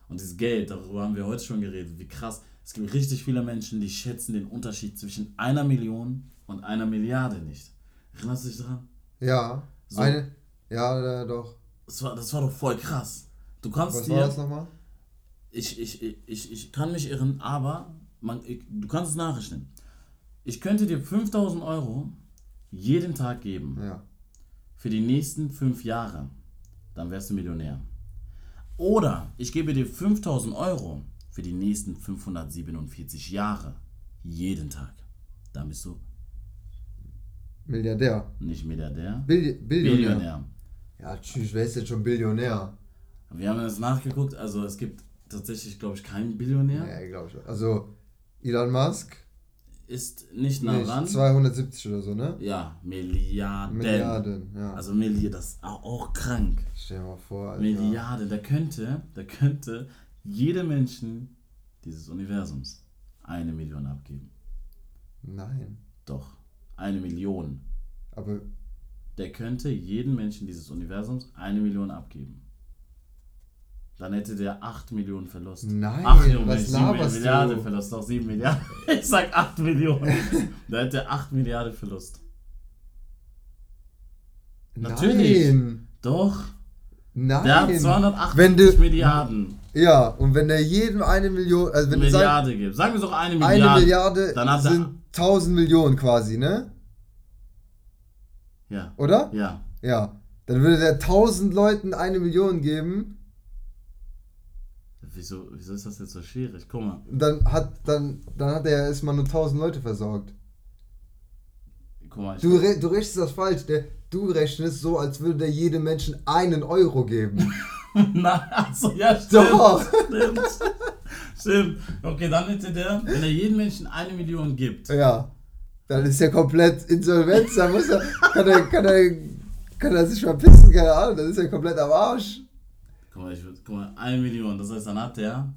Und dieses Geld, darüber haben wir heute schon geredet, wie krass. Es gibt richtig viele Menschen, die schätzen den Unterschied zwischen einer Million und einer Milliarde nicht. Erinnerst du dich daran? Ja. So. Eine, ja, doch. Das war, das war doch voll krass. Du kannst Was dir, war das nochmal? Ich, ich, ich, ich kann mich irren, aber man, ich, du kannst es nachrechnen. Ich könnte dir 5000 Euro jeden Tag geben. Ja. Für die nächsten fünf Jahre. Dann wärst du Millionär. Oder ich gebe dir 5000 Euro für die nächsten 547 Jahre. Jeden Tag. Dann bist du Milliardär. Nicht Milliardär. Billi Billionär. Billionär. Ja, tschüss, wer ist denn schon Billionär? Wir haben das nachgeguckt, also es gibt tatsächlich, glaube ich, keinen Billionär. Ja, glaube ich. Also Elon Musk ist nicht nah dran. 270 oder so, ne? Ja, Milliarden. Milliarden, ja. Also Milliarden, das ist auch krank. Stell dir mal vor, Alter. Milliarden, der könnte, der könnte jedem Menschen dieses Universums eine Million abgeben. Nein. Doch, eine Million. Aber der könnte jedem Menschen dieses Universums eine Million abgeben. Dann hätte der 8 Millionen Verlust. Nein, Ach, Junge, was laberst Milliarden du? Verlust, noch 7 Milliarden. [LAUGHS] Ich sag 8 Millionen. da hätte er 8 Milliarden Verlust. Natürlich. Nein. Doch. Nein. Der hat 280 du, Milliarden. Ja, und wenn er jedem eine Million. Also wenn Milliarde gibt. Sagen wir doch eine Milliarde. Eine Milliarde dann hat sind 1000 Millionen quasi, ne? Ja. Oder? Ja. Ja. Dann würde der 1000 Leuten eine Million geben. Wieso, wieso ist das jetzt so schwierig? Guck mal. Dann hat, dann, dann hat er erstmal nur 1000 Leute versorgt. Guck mal, du, re du rechnest das falsch. Der, du rechnest so, als würde der jedem Menschen einen Euro geben. [LAUGHS] Nein, also ja, stimmt. Doch. Stimmt. stimmt. Okay, dann hätte der, wenn er jedem Menschen eine Million gibt. Ja. Dann ist er komplett insolvent. Dann muss er, kann er, kann er, kann er sich verpissen, keine Ahnung. Dann ist er komplett am Arsch. Guck mal, ich würde, guck mal, eine Million. Das heißt, dann hat der.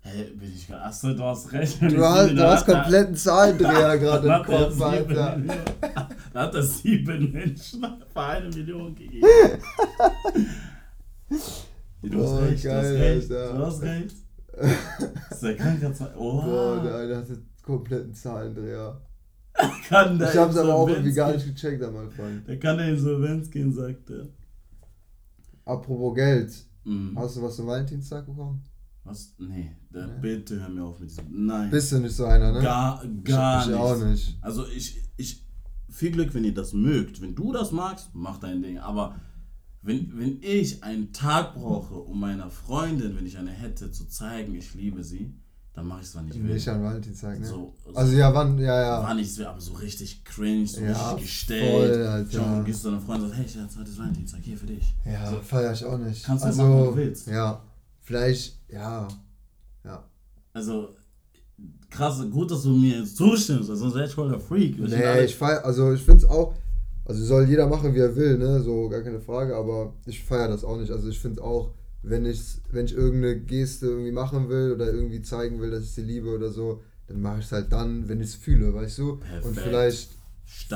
Hey, bin ich gerade. Achso, du hast recht. Du hast, du hast kompletten Zahlendreher [LAUGHS] gerade im Kopf, Alter. Da hat er sieben Menschen für eine Million gegeben. [LAUGHS] du hast oh, recht, geil, du hast recht. Alter. Du hast recht. [LAUGHS] Das ist der Krankheitsfall. Oh, Boah, der eine hat einen kompletten Zahlendreher. kann der ich hab's aber auch irgendwie gar nicht gecheckt am Anfang. Der kann der Insolvenz gehen, sagt er. Apropos Geld. Mhm. Hast du was zum Valentinstag bekommen? Was? Nee, der, nee. bitte hör mir auf mit diesem. Nein. Bist du nicht so einer, ne? Gar, gar ich, ich auch nicht. Also ich, ich, viel Glück, wenn ihr das mögt. Wenn du das magst, mach dein Ding. Aber wenn, wenn ich einen Tag brauche, um meiner Freundin, wenn ich eine hätte, zu zeigen, ich liebe sie, dann mache ich es, wann ich will. Nicht an Valentinstag, ne? So, so also ja, wann, ja, ja. Wann ich will, aber so richtig cringe, so ja, richtig gestellt. Voll, Alter. Schon gehst du deiner Freundin und sagst, hey Schatz, heute ist Valentinstag, hier für dich. Ja, so, feier ich auch nicht. Kannst du also, machen, was du willst. Ja, vielleicht, ja, ja. Also, krass, gut, dass du mir jetzt zustimmst, sonst wäre ich voll der Freak. Ich nee, ich feier, also ich finde es auch, also soll jeder machen, wie er will, ne, so, gar keine Frage, aber ich feiere das auch nicht. Also ich finde es auch wenn ich, wenn ich irgendeine Geste irgendwie machen will oder irgendwie zeigen will, dass ich sie liebe oder so, dann mache ich es halt dann, wenn ich es fühle, weißt du? Perfekt. Und vielleicht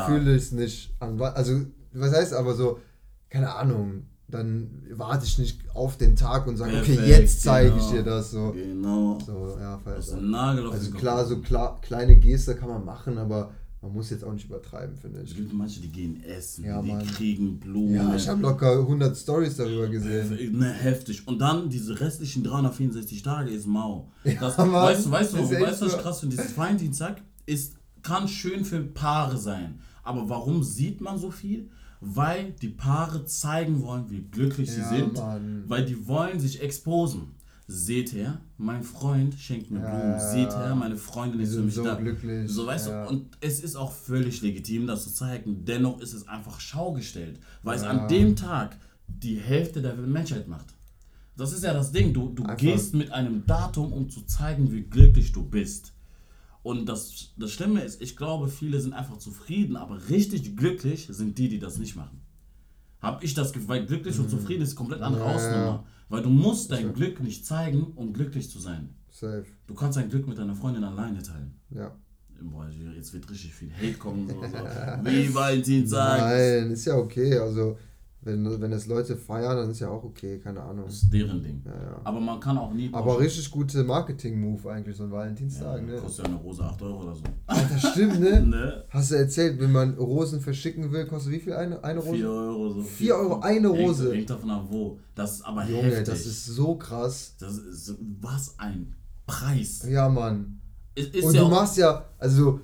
fühle ich es nicht an. Also, was heißt aber so, keine Ahnung, dann warte ich nicht auf den Tag und sage, okay, jetzt zeige genau. ich dir das. So. Genau. So, ja, also klar, so klar, kleine Geste kann man machen, aber man muss jetzt auch nicht übertreiben, finde ich. Es gibt manche, die gehen essen, ja, die Mann. kriegen Blumen. Ja, ich habe locker 100 Stories darüber gesehen. Ne, heftig. Und dann diese restlichen 364 Tage ist mau. Das, ja, weißt du, weißt du, weißt, was ich krass finde? Dieses Valentinstag ist, kann schön für Paare sein. Aber warum sieht man so viel? Weil die Paare zeigen wollen, wie glücklich sie ja, sind. Mann. Weil die wollen sich exposen seht her, mein Freund schenkt mir Blumen, ja, seht her, meine Freundin ist für mich so da. glücklich. So, weißt ja. du, und es ist auch völlig legitim, das zu zeigen. Dennoch ist es einfach schaugestellt, weil es an dem Tag die Hälfte der Menschheit macht. Das ist ja das Ding, du, du gehst mit einem Datum, um zu zeigen, wie glücklich du bist. Und das, das Schlimme ist, ich glaube, viele sind einfach zufrieden, aber richtig glücklich sind die, die das nicht machen. Hab ich das Gefühl, weil glücklich mhm. und zufrieden ist komplett andere ja, Hausnummer. Weil du musst dein Glück nicht zeigen, um glücklich zu sein. Safe. Du kannst dein Glück mit deiner Freundin alleine teilen. Ja. Boah, jetzt wird richtig viel Hate kommen. So, so. [LAUGHS] Wie Valentinstag. Nein, ist ja okay. Also wenn, wenn es Leute feiern, dann ist ja auch okay, keine Ahnung. Das ist deren Ding. Ja, ja. Aber man kann auch nie. Aber richtig gute Marketing-Move eigentlich, so ein Valentinstag, ja, ne? Kostet ja eine Rose 8 Euro oder so. Alter, stimmt, ne? [LAUGHS] ne? Hast du erzählt, wenn man Rosen verschicken will, kostet wie viel eine, eine Rose? 4 Euro so. 4 Euro eine Rose. Hängt davon ab, wo. Das ist aber Junge, heftig. das ist so krass. Das ist, was ein Preis. Ja, Mann. Ist, ist Und du machst ja, also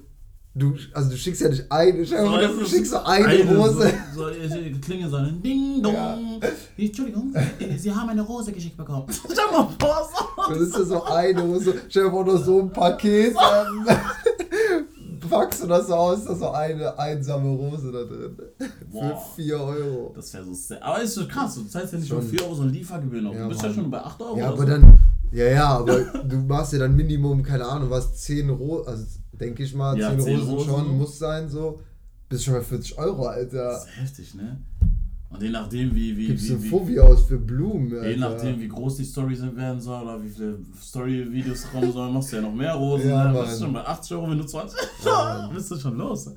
du, also du schickst ja nicht eine, so, du schickst so eine, eine Rose. So, so klinge so ein Ding Dong. Ja. Entschuldigung, Sie haben eine Rose geschickt bekommen. [LAUGHS] Stell mal vor, so. Das ist ja so eine Rose. Dir vor, nur so ein Paket. [LAUGHS] Packst du das so aus, da ist so eine einsame Rose da drin. Boah, Für 4 Euro. Das wäre so sehr. Aber ist so krass, du zahlst ja nicht schon 4 Euro, sondern Liefergebühren noch. Ja, du bist Mann. ja schon bei 8 Euro. Ja, aber so. dann. Ja, ja, aber [LAUGHS] du machst ja dann Minimum, keine Ahnung, was 10 Rosen, also denke ich mal, ja, 10, 10 Rosen, Rosen schon, muss sein, so. Bist schon bei 40 Euro, Alter. Das ist heftig, ne? Und je nachdem, wie. wie Gibst du ein Fovi aus für Blumen, Alter. Je nachdem, wie groß die Story werden soll oder wie viele Story-Videos kommen sollen, machst du ja noch mehr Rosen. Ja, dann bist du schon bei 80 Euro, wenn du 20 ja, [LAUGHS] bist du schon los.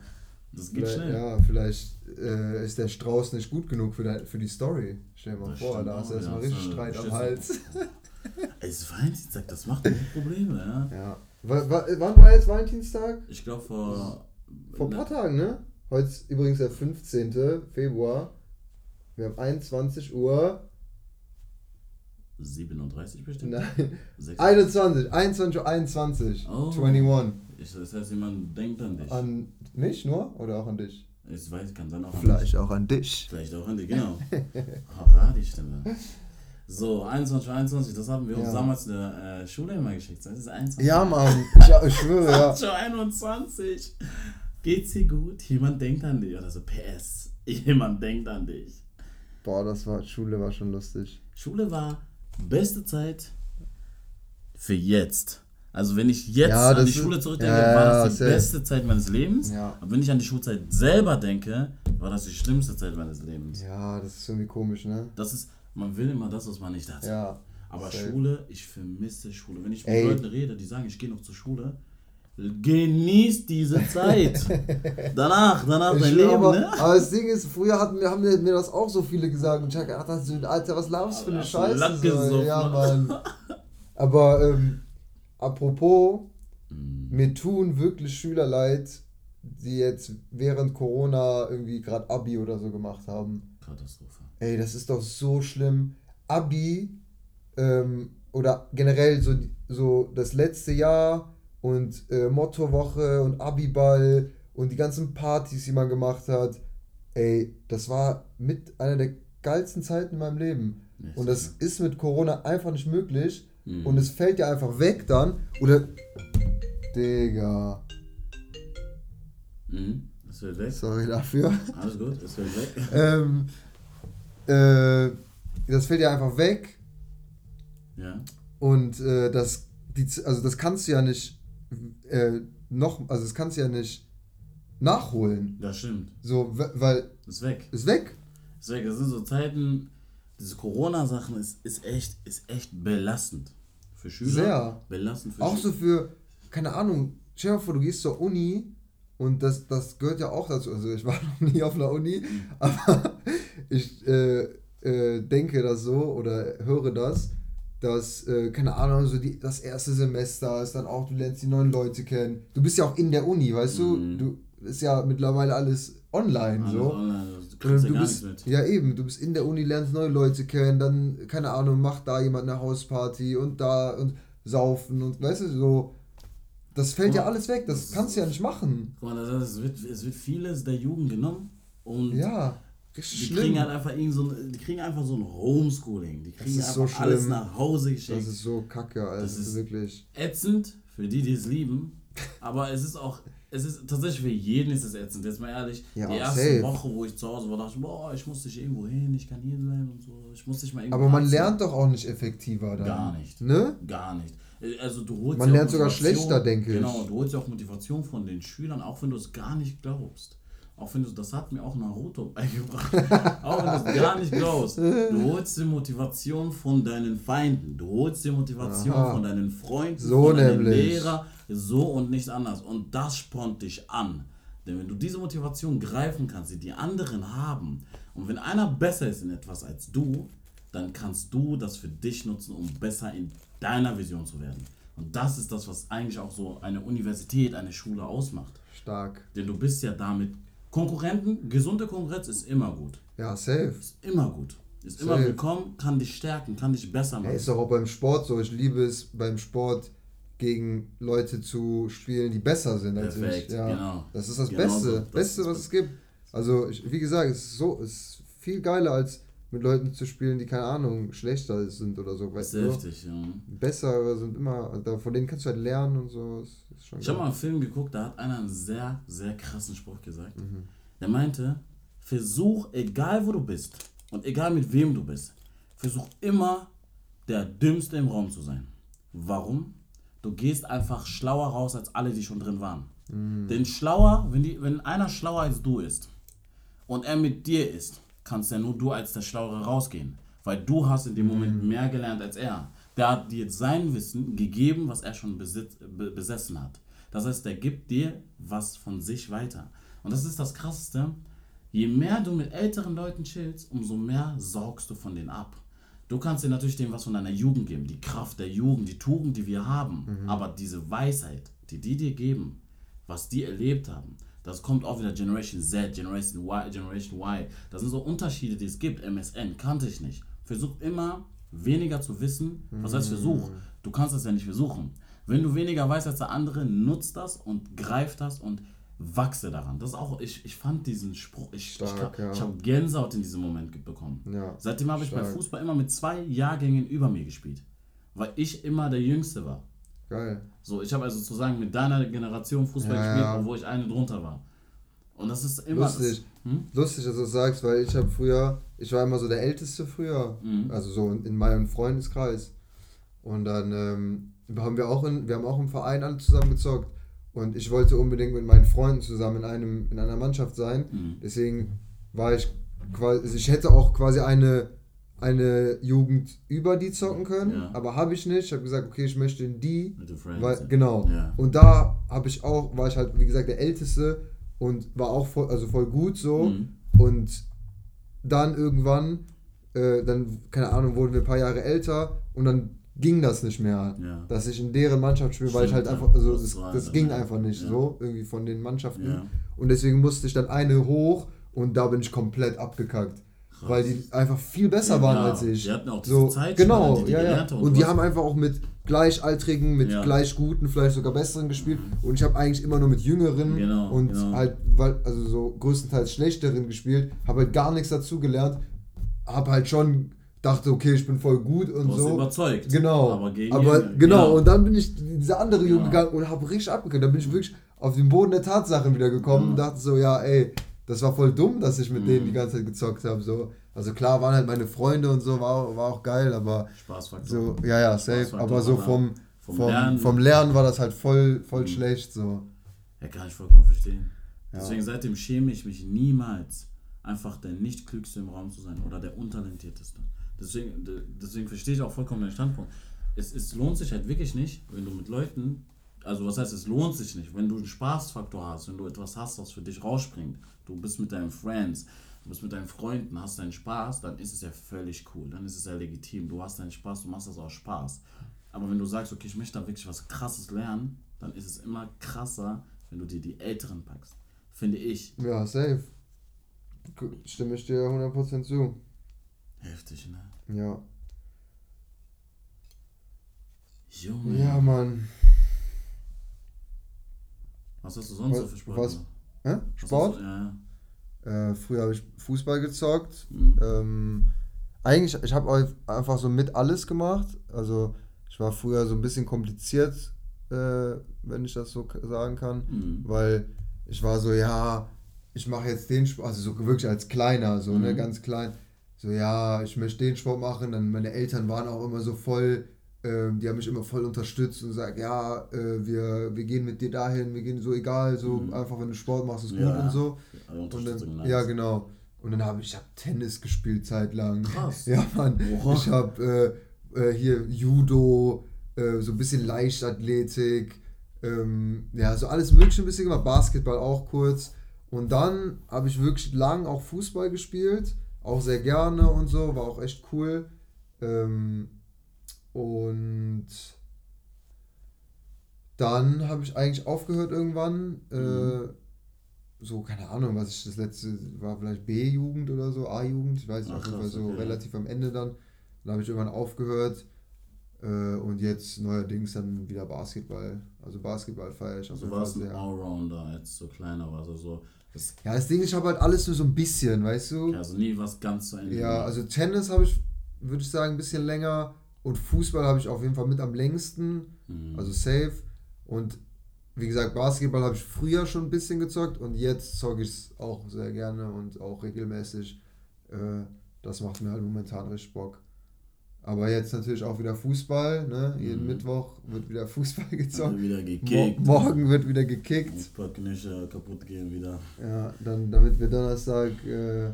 Das geht vielleicht, schnell. Ja, vielleicht äh, ist der Strauß nicht gut genug für, dein, für die Story. Stell dir mal das vor, da hast du erstmal richtig Streit am Hals. [LAUGHS] Es ist Valentinstag, das macht Probleme, ja. Ja. W wann war jetzt Valentinstag? Ich glaube vor. Vor ein paar Tagen, ne? Heute ist übrigens der 15. Februar. Wir haben 21 Uhr. 37 bestimmt? Nein. 6. 21. 21 Uhr 21. Oh. 21. Ich, das heißt, jemand denkt an dich. An mich nur? Oder auch an dich? Ich weiß, kann dann auch an Vielleicht dich. auch an dich. Vielleicht auch an dich, genau. [LAUGHS] Hurra, die Stimme. So, 21 21, das haben wir uns damals in der äh, Schule immer geschickt. Das ist 21. Ja, Mann, [LAUGHS] ich, ich schwöre, ja. 21. Geht's dir gut? Jemand denkt an dich. Oder so, PS. Jemand denkt an dich. Boah, das war, Schule war schon lustig. Schule war beste Zeit für jetzt. Also wenn ich jetzt ja, an die Schule zurückdenke, ja, war das die beste Zeit meines Lebens. Ja. Aber wenn ich an die Schulzeit selber denke, war das die schlimmste Zeit meines Lebens. Ja, das ist irgendwie komisch, ne? Das ist, man will immer das, was man nicht hat. Ja. Aber safe. Schule, ich vermisse Schule. Wenn ich mit Ey. Leuten rede, die sagen, ich gehe noch zur Schule, Genieß diese Zeit. [LAUGHS] danach, danach ich dein Leben, aber, ne? Aber das Ding ist, früher hatten wir, haben mir das auch so viele gesagt. Und ich habe gedacht, Alter, was laufst du für eine Scheiße? So. Ja, Mann. [LAUGHS] Aber ähm, apropos, mm. mir tun wirklich Schüler leid, die jetzt während Corona irgendwie gerade Abi oder so gemacht haben. Katastrophe. Ey, das ist doch so schlimm. Abi ähm, oder generell so, so das letzte Jahr und äh, Mottowoche und Abiball und die ganzen Partys, die man gemacht hat. Ey, das war mit einer der geilsten Zeiten in meinem Leben. Und das ist mit Corona einfach nicht möglich. Mhm. Und es fällt ja einfach weg dann. Oder. Digga. Mhm. Das fällt weg. Sorry dafür. Alles gut, das fällt weg. ähm, äh, das fällt ja einfach weg. Ja. Und äh, das, die, also das kannst du ja nicht äh, noch, also das kannst du ja nicht nachholen. Das stimmt. So, weil. Ist weg. Ist weg. Ist weg. Das sind so Zeiten, diese Corona-Sachen ist, ist, echt, ist echt belastend. Für Schüler. Sehr. Belastend für Auch Schüler. so für, keine Ahnung, stell dir mal vor, du gehst zur Uni und das, das gehört ja auch dazu. Also ich war [LAUGHS] noch nie auf einer Uni, aber [LAUGHS] ich äh, äh, denke das so oder höre das dass, äh, keine Ahnung, so die, das erste Semester ist dann auch, du lernst die neuen Leute kennen. Du bist ja auch in der Uni, weißt mhm. du? Du ist ja mittlerweile alles online alles so. Online. Du, du ja, bist, ja eben, du bist in der Uni, lernst neue Leute kennen, dann, keine Ahnung, macht da jemand eine Hausparty und da und saufen und weißt du, so. Das fällt ja alles weg, das kannst du ja nicht machen. Guck mal, es wird, es wird vieles der Jugend genommen und ja die kriegen halt einfach so, die kriegen einfach so ein Homeschooling. Die kriegen einfach so alles nach Hause geschickt. Das ist so kacke, also das ist wirklich. Ätzend für die, die es lieben. Aber es ist auch, es ist tatsächlich für jeden ist es ätzend. Jetzt mal ehrlich, ja, die erste safe. Woche, wo ich zu Hause war, dachte ich, boah, ich muss nicht irgendwo hin, ich kann hier bleiben und so. Ich muss nicht mal irgendwo Aber man lernt doch auch nicht effektiver dann. Gar nicht. Ne? Gar nicht. Also du holst man lernt sogar schlechter, denke ich. Genau, du holst ja auch Motivation von den Schülern, auch wenn du es gar nicht glaubst. Auch wenn du, das hat mir auch Naruto [LAUGHS] beigebracht. auch wenn du es gar nicht glaubst. Du holst die Motivation von deinen Feinden. Du holst die Motivation Aha. von deinen Freunden, so von deinen Lehrern. So und nicht anders. Und das spornt dich an. Denn wenn du diese Motivation greifen kannst, die die anderen haben, und wenn einer besser ist in etwas als du, dann kannst du das für dich nutzen, um besser in deiner Vision zu werden. Und das ist das, was eigentlich auch so eine Universität, eine Schule ausmacht. Stark. Denn du bist ja damit Konkurrenten, gesunde Konkurrenz ist immer gut. Ja, safe. Ist immer gut. Ist safe. immer willkommen, kann dich stärken, kann dich besser machen. Ja, ist doch auch beim Sport so. Ich liebe es beim Sport gegen Leute zu spielen, die besser sind als Perfekt, ich. Ja, genau. Das ist das genau Beste, das Beste, was es gibt. Also, ich, wie gesagt, es ist so, es ist viel geiler als mit Leuten zu spielen, die keine Ahnung, schlechter sind oder so. Weißt du? Heftig, ja. Bessere sind immer, von denen kannst du halt lernen und so. ich habe mal einen Film geguckt, da hat einer einen sehr, sehr krassen Spruch gesagt. Mhm. Der meinte, versuch, egal wo du bist und egal mit wem du bist, versuch immer der Dümmste im Raum zu sein. Warum? Du gehst einfach schlauer raus als alle, die schon drin waren. Mhm. Denn schlauer, wenn, die, wenn einer schlauer als du ist und er mit dir ist, kannst ja nur du als der Schlauere rausgehen. Weil du hast in dem Moment mhm. mehr gelernt als er. Der hat dir sein Wissen gegeben, was er schon besitz, besessen hat. Das heißt, der gibt dir was von sich weiter. Und das ist das Krasseste. Je mehr du mit älteren Leuten chillst, umso mehr saugst du von denen ab. Du kannst dir natürlich dem was von deiner Jugend geben, die Kraft der Jugend, die Tugend, die wir haben. Mhm. Aber diese Weisheit, die die dir geben, was die erlebt haben, das kommt auch wieder Generation Z, Generation Y, Generation Y. Das sind so Unterschiede, die es gibt. MSN kannte ich nicht. Versuch immer weniger zu wissen. Was heißt Versuch? Mhm. Du kannst das ja nicht versuchen. Wenn du weniger weißt als der andere, nutzt das und greif das und wachse daran. Das ist auch, ich, ich fand diesen Spruch, ich, Stark, ich, ja. ich habe Gänsehaut in diesem Moment bekommen. Ja, Seitdem habe ich bei Fußball immer mit zwei Jahrgängen über mir gespielt, weil ich immer der Jüngste war. Geil. So, ich habe also sozusagen mit deiner Generation Fußball ja, gespielt, ja. obwohl ich eine drunter war. Und das ist immer. Lustig, das, hm? Lustig dass du das sagst, weil ich habe früher, ich war immer so der Älteste früher, mhm. also so in meinem Freundeskreis. Und dann ähm, haben wir auch in, wir haben auch im Verein alle zusammen gezockt. Und ich wollte unbedingt mit meinen Freunden zusammen in, einem, in einer Mannschaft sein. Mhm. Deswegen war ich quasi, also ich hätte auch quasi eine eine Jugend über die zocken können, ja. aber habe ich nicht. Ich habe gesagt, okay, ich möchte in die, weil, genau. Ja. Und da habe ich auch, war ich halt wie gesagt der Älteste und war auch voll, also voll gut so. Mhm. Und dann irgendwann, äh, dann keine Ahnung, wurden wir ein paar Jahre älter und dann ging das nicht mehr, ja. dass ich in deren Mannschaft spiele, weil ich halt einfach, also das, das, das ging einfach nicht so irgendwie von den Mannschaften. Und deswegen musste ich dann eine hoch und da bin ich komplett abgekackt. Krass. Weil die einfach viel besser ja, waren als ich. Die hatten auch diese so, Zeit, genau, die, die ja, ja. Und, und die haben einfach auch mit Gleichaltrigen, mit ja. gleich guten, vielleicht sogar besseren gespielt. Und ich habe eigentlich immer nur mit Jüngeren genau, und genau. halt, also so größtenteils Schlechteren gespielt. Habe halt gar nichts dazu gelernt. Habe halt schon dachte, okay, ich bin voll gut und du so. überzeugt. Genau. Aber, aber genau. genau. Und dann bin ich diese andere Junge gegangen und habe richtig abgekriegt. Da bin ich wirklich auf den Boden der Tatsachen wieder gekommen und dachte so, ja, ey, das war voll dumm, dass ich mit mhm. denen die ganze Zeit gezockt habe. So. Also klar waren halt meine Freunde und so, war, war auch geil, aber. Spaßfaktor. So, ja, ja, safe. Aber so vom, vom, vom, Lernen. vom Lernen war das halt voll, voll mhm. schlecht. So. Ja, kann ich vollkommen verstehen. Ja. Deswegen seitdem schäme ich mich niemals, einfach der nicht klügste im Raum zu sein oder der untalentierteste. Deswegen, deswegen verstehe ich auch vollkommen den Standpunkt. Es, es lohnt sich halt wirklich nicht, wenn du mit Leuten also was heißt, es lohnt sich nicht, wenn du einen Spaßfaktor hast, wenn du etwas hast, was für dich rausspringt, du bist mit deinen Friends, du bist mit deinen Freunden, hast deinen Spaß, dann ist es ja völlig cool, dann ist es ja legitim, du hast deinen Spaß, du machst das aus Spaß. Aber wenn du sagst, okay, ich möchte da wirklich was Krasses lernen, dann ist es immer krasser, wenn du dir die Älteren packst, finde ich. Ja, safe. Stimme ich dir 100% zu. Heftig, ne? Ja. Junge. Ja, Mann. Was hast du sonst was, so für Sport? Was, hä? Sport? Ja, ja. Äh, früher habe ich Fußball gezockt. Mhm. Ähm, eigentlich, ich habe einfach so mit alles gemacht. Also ich war früher so ein bisschen kompliziert, äh, wenn ich das so sagen kann, mhm. weil ich war so, ja, ich mache jetzt den Sport, also so wirklich als Kleiner, so, ne, mhm. ne, ganz klein. So, ja, ich möchte den Sport machen. Dann meine Eltern waren auch immer so voll ähm, die haben mich immer voll unterstützt und gesagt, ja, äh, wir, wir gehen mit dir dahin, wir gehen so egal, so mhm. einfach wenn du Sport machst, ist ja, gut und so. Und dann, ja, genau. Und dann habe ich, ich hab Tennis gespielt zeitlang. Krass. [LAUGHS] Ja, Mann. Oha. Ich habe äh, äh, hier Judo, äh, so ein bisschen Leichtathletik, ähm, ja, so alles Mögliche ein bisschen gemacht. Basketball auch kurz. Und dann habe ich wirklich lang auch Fußball gespielt, auch sehr gerne und so, war auch echt cool. Ähm, und dann habe ich eigentlich aufgehört irgendwann. Äh, mhm. Äh, so, keine Ahnung, was ich das letzte war, vielleicht B-Jugend oder so, A-Jugend, ich weiß nicht, Ach, auf jeden Fall so okay. relativ am Ende dann. Dann habe ich irgendwann aufgehört. Äh, und jetzt neuerdings dann wieder Basketball. Also Basketball feiere ich. Also warst ein Allrounder, als so kleiner warst. Also das ja, das Ding ist, ich habe halt alles nur so ein bisschen, weißt du? Also nie was ganz zu Ende. Ja, also Tennis habe ich, würde ich sagen, ein bisschen länger. Und Fußball habe ich auf jeden Fall mit am längsten. Mhm. Also safe. Und wie gesagt, Basketball habe ich früher schon ein bisschen gezockt und jetzt zocke ich es auch sehr gerne und auch regelmäßig. Äh, das macht mir halt momentan richtig Bock. Aber jetzt natürlich auch wieder Fußball. Ne? Jeden mhm. Mittwoch wird wieder Fußball gezockt. Also wieder gekickt. Mo morgen wird wieder gekickt. Sportknische kaputt gehen wieder. Ja, dann, damit wir Donnerstag äh,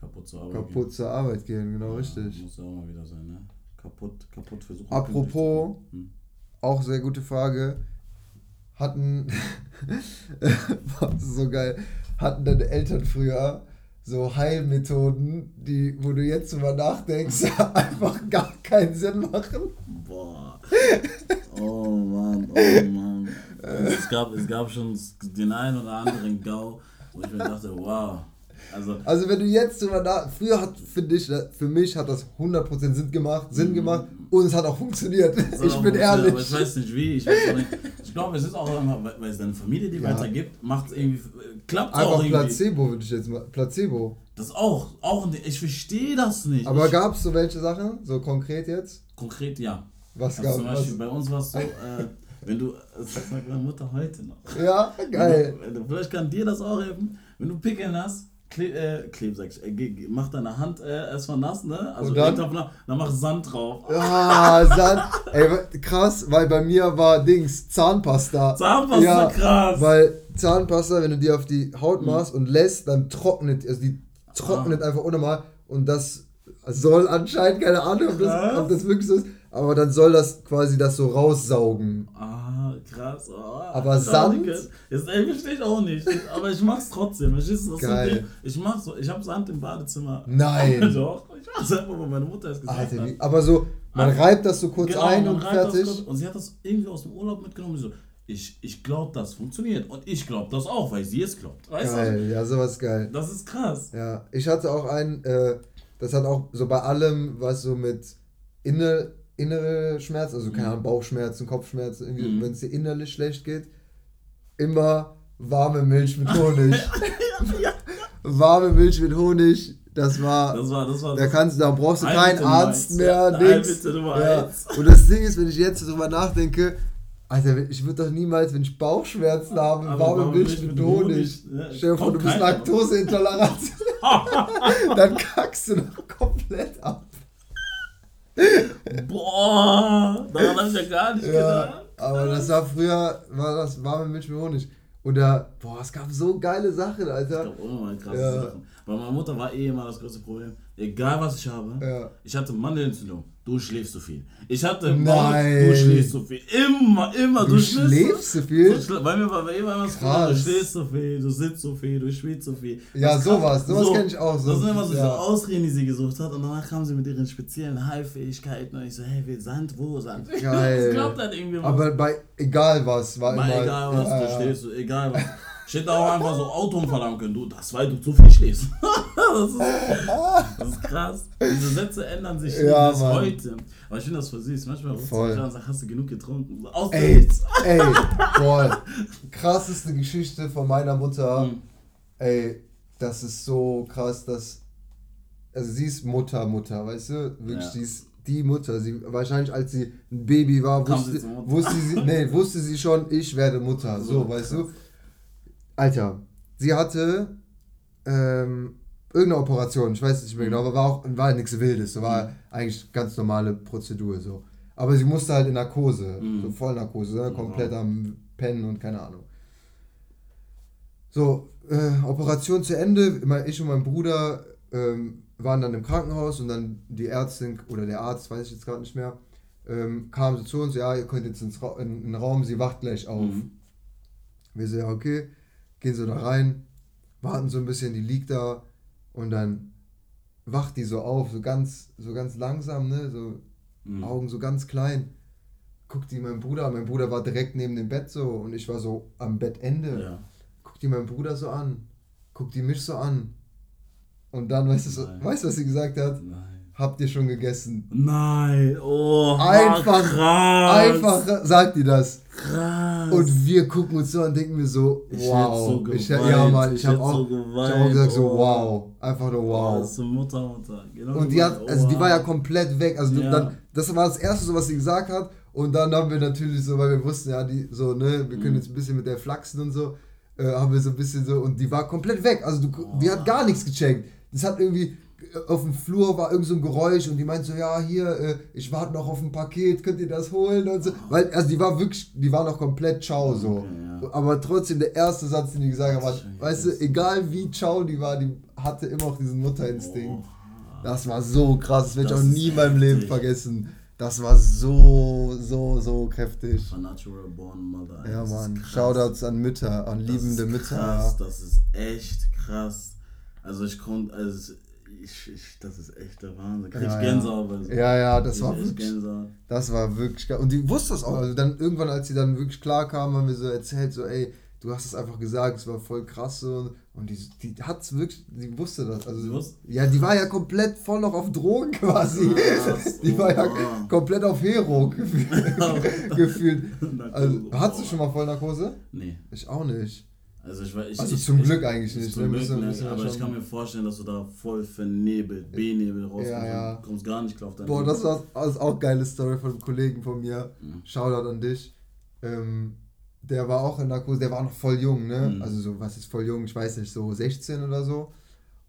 kaputt, zur Arbeit, kaputt gehen. zur Arbeit gehen. Genau, ja, richtig. Muss auch mal wieder sein, ne? Kaputt, kaputt versuchen. Apropos, hm? auch sehr gute Frage. Hatten, [LAUGHS] so geil, hatten deine Eltern früher so Heilmethoden, die, wo du jetzt drüber nachdenkst, [LAUGHS] einfach gar keinen Sinn machen. Boah. Oh Mann, oh Mann. [LAUGHS] es, gab, es gab schon den einen oder anderen Gau, wo ich mir dachte, wow. Also, also wenn du jetzt drüber nach, früher hat, finde ich, für mich hat das 100% Sinn gemacht, Sinn mhm. gemacht und es hat auch funktioniert. Ich bin ehrlich. Aber ich weiß nicht wie, ich weiß auch nicht. Ich glaube, es ist auch einfach, weil es deine Familie die ja. weitergibt, macht es irgendwie, klappt Einfach auch irgendwie. Placebo würde ich jetzt mal, Placebo. Das auch, auch, ich verstehe das nicht. Aber gab es so welche Sachen, so konkret jetzt? Konkret ja. Was also gab es? Zum Beispiel was? bei uns war es so, äh, wenn du, [LAUGHS] das sagt meine Mutter heute noch. Ja, geil. Du, vielleicht kann dir das auch helfen, wenn du Pickeln hast, Kle äh, Kleb, sag ich, äh, mach deine Hand äh, erstmal nass, ne? Also und dann, dann mach Sand drauf. Ah, Sand. Ey, krass, weil bei mir war Dings, Zahnpasta. Zahnpasta, ja, krass. Weil Zahnpasta, wenn du die auf die Haut mhm. machst mhm. und lässt, dann trocknet, also die trocknet ah. einfach unnormal und das soll anscheinend, keine Ahnung, ob das, ob das wirklich so ist, aber dann soll das quasi das so raussaugen. Ah, krass. Oh, aber Sand? Das verstehe ich auch nicht. Aber ich mach's trotzdem. Ich, das Geil. ich mach's so. Ich habe Sand im Badezimmer. Nein. [LAUGHS] Doch. Ich mach's einfach, weil meine Mutter es gesagt Alter, hat. Aber so, man also, reibt das so kurz genau, ein und fertig. Kurz, und sie hat das irgendwie aus dem Urlaub mitgenommen. So, ich, ich glaube, das funktioniert. Und ich glaube das auch, weil sie es glaubt. Weißt geil, du? ja, sowas geil. Das ist krass. Ja, ich hatte auch einen, äh, das hat auch so bei allem, was so mit inne innere Schmerzen, also keine mhm. Ahnung, Bauchschmerzen, Kopfschmerzen, mhm. wenn es dir innerlich schlecht geht, immer warme Milch mit Honig. [LAUGHS] Warme Milch mit Honig, das war, das war, das war, da kannst da brauchst du keinen Arzt mehr, ja, nix. Ja. Und das Ding ist, wenn ich jetzt darüber nachdenke, Alter, ich würde doch niemals, wenn ich Bauchschmerzen habe, warme Milch mit, mit Honig. Ja, Stell dir vor, du bist laktoseintolerant. [LAUGHS] Dann kackst du doch komplett ab. Boah, daran habe ich ja gar nicht ja, gedacht. Aber das war früher, war das warme Milch mit Honig. Und da, boah, es gab so geile Sachen, Alter. Es gab unnormal krasse ja. Sachen. Bei meiner Mutter war eh immer das größte Problem. Egal was ich habe, ja. ich hatte Mandelentzündung. Du schläfst zu viel. Ich hatte Nein. du schläfst zu viel. Immer, immer. Du, du schläfst zu viel? So, weil mir war immer was Krass. Du schläfst zu viel, du sitzt zu viel, du spielst zu viel. Ja, das sowas. Sowas so, kenne ich auch. So, das sind immer so, ja. so Ausreden, die sie gesucht hat. Und danach kam sie mit ihren speziellen Heilfähigkeiten. Und ich so, hey, Sand, wo Sand? Geil. [LAUGHS] Das glaubt halt irgendwie was. Aber bei egal was, war bei immer. Egal was, ja, du stehst, egal was. Ich hätte auch einfach so Autounfall haben können. Du, das, weil du zu viel schläfst. [LAUGHS] das, ist, das ist krass. Diese Sätze ändern sich ja, bis Mann. heute. Aber ich finde das voll süß. Manchmal ruft mich an und sagt, hast du genug getrunken? Aus ey, ey, [LAUGHS] boah. Krasseste Geschichte von meiner Mutter. Mhm. Ey, das ist so krass, dass. Also sie ist Mutter, Mutter, weißt du? Wirklich, ja. sie ist die Mutter. Sie, wahrscheinlich als sie ein Baby war, wusste, sie, wusste, sie, nee, wusste sie schon, ich werde Mutter. [LAUGHS] So, so weißt krass. du? Alter, sie hatte ähm, irgendeine Operation, ich weiß nicht mehr genau, mhm. aber war auch war nichts Wildes, so war mhm. eigentlich ganz normale Prozedur so. Aber sie musste halt in Narkose, mhm. so Vollnarkose, ne? komplett am Pennen und keine Ahnung. So, äh, Operation zu Ende, ich und mein Bruder ähm, waren dann im Krankenhaus und dann die Ärztin oder der Arzt, weiß ich jetzt gerade nicht mehr, ähm, kam so zu uns, ja, ihr könnt jetzt ins Ra in, in den Raum, sie wacht gleich auf. Mhm. Wir so, ja, okay gehen so da rein, warten so ein bisschen, die liegt da und dann wacht die so auf, so ganz, so ganz langsam, ne, so mhm. Augen so ganz klein. Guckt die mein Bruder mein Bruder war direkt neben dem Bett so und ich war so am Bettende. Ja. Guckt die mein Bruder so an, guckt die mich so an. Und dann, weißt du, weißt, was sie gesagt hat? Nein. habt ihr schon gegessen? Nein, oh, einfach, krass. einfach sagt die das. Krass. Und wir gucken uns so und denken mir so, wow. Ich so ja, Mann, ich, ich habe auch, so hab auch gesagt so, oh. wow. Einfach nur wow. Das ist so Mutter, Mutter. Genau und die hat, also die war ja komplett weg. Also ja. dann, das war das erste, so was sie gesagt hat. Und dann haben wir natürlich so, weil wir wussten ja, die so, ne, wir können mhm. jetzt ein bisschen mit der flachsen und so, äh, haben wir so ein bisschen so, und die war komplett weg. Also du, oh. die hat gar nichts gecheckt. Das hat irgendwie, auf dem Flur war irgend so ein Geräusch und die meinte so, ja, hier, äh, ich warte noch auf ein Paket, könnt ihr das holen und so. Weil, also die war wirklich, die war noch komplett ciao so. Okay, ja. Aber trotzdem, der erste Satz, den die gesagt hat, war, weißt du, egal wie ciao die war, die hatte immer auch diesen Mutterinstinkt. Oh. Das war so krass, das werde ich auch nie in meinem Leben vergessen. Das war so, so, so kräftig. A natural born mother. Ja, Mann. Shoutouts an Mütter, an liebende Mütter. Krass, das ist echt krass. Also ich konnte, also ich, ich, das ist echt der Wahnsinn. Krieg ja, ich Gänsehaut. Ja. ja, ja, das war wirklich. Das war wirklich geil. Und die wusste das auch. Also dann irgendwann, als sie dann wirklich klar kam, haben wir so erzählt, so, ey, du hast es einfach gesagt, es war voll krass so. Und die, die hat es wirklich, die wusste das. Also, wusste? Ja, die war ja komplett voll noch auf Drogen quasi. Ah, [LAUGHS] die war ja oh. komplett auf Hero [LAUGHS] gefühlt. [LAUGHS] Also, hattest du schon mal Vollnarkose? Nee. Ich auch nicht. Also, ich, ich, also ich, zum ich, Glück eigentlich nicht. Zum Glück nicht aber ich kann mir vorstellen, dass du da voll vernebelt, benebelt rauskommst. Ja, ja. Du kommst gar nicht klar auf deine Boah, das war das auch eine geile Story von einem Kollegen von mir. Mhm. Shoutout an dich. Ähm, der war auch in Narkose, der war auch noch voll jung, ne? Mhm. Also so, was ist voll jung? Ich weiß nicht, so 16 oder so.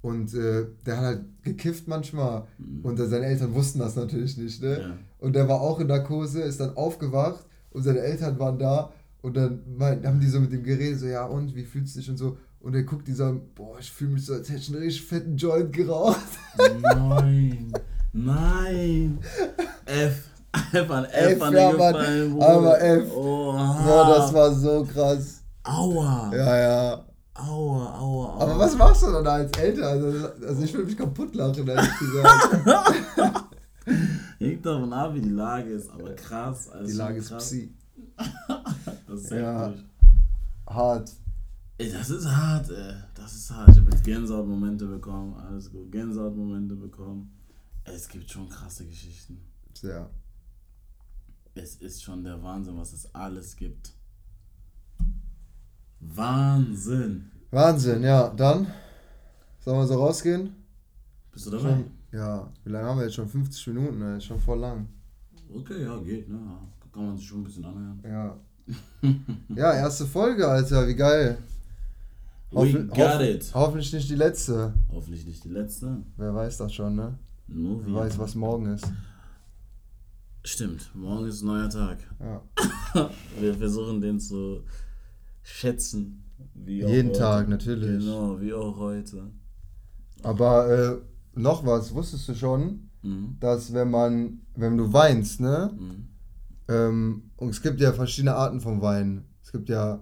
Und äh, der hat halt gekifft manchmal. Mhm. Und äh, seine Eltern wussten das natürlich nicht, ne? Ja. Und der war auch in Narkose, ist dann aufgewacht und seine Eltern waren da und dann haben die so mit dem geredet, so, ja, und, wie fühlst du dich und so. Und er guckt die so, boah, ich fühle mich so, als hätte ich einen richtig fetten Joint geraucht. Nein, nein. F. F an F, F an ja, gefallen, Aber F. Oha. Boah, das war so krass. Aua. Ja, ja. Aua, aua, aua. Aber was machst du dann als Eltern? Also, also ich würde mich kaputt lachen, ehrlich gesagt. Hängt davon ab, wie die Lage ist, aber krass. Also die Lage krass. ist Psi. Das ist ja, heftig. hart. Ey, das ist hart, ey. Das ist hart. Ich habe jetzt Gänsehautmomente bekommen. Alles gut. Gänsehautmomente bekommen. Es gibt schon krasse Geschichten. Ja. Es ist schon der Wahnsinn, was es alles gibt. Wahnsinn. Wahnsinn, ja. Dann sollen wir so rausgehen? Bist du dabei? Schon, ja. Wie lange haben wir jetzt schon? 50 Minuten, ne? Ist schon voll lang. Okay, ja, geht, ne? Kann man sich schon ein bisschen anhören. Ja. [LAUGHS] ja, erste Folge, Alter, wie geil. We got hoff it. Hoffentlich nicht die letzte. Hoffentlich nicht die letzte. Wer weiß das schon, ne? Nur Wer weiß, was morgen ist. Stimmt, morgen ist ein neuer Tag. Ja. [LAUGHS] Wir versuchen den zu schätzen. Jeden heute. Tag, natürlich. Genau, wie auch heute. Aber äh, noch was, wusstest du schon, mhm. dass wenn man, wenn du weinst, ne? Mhm ähm, und es gibt ja verschiedene Arten von Wein. Es gibt ja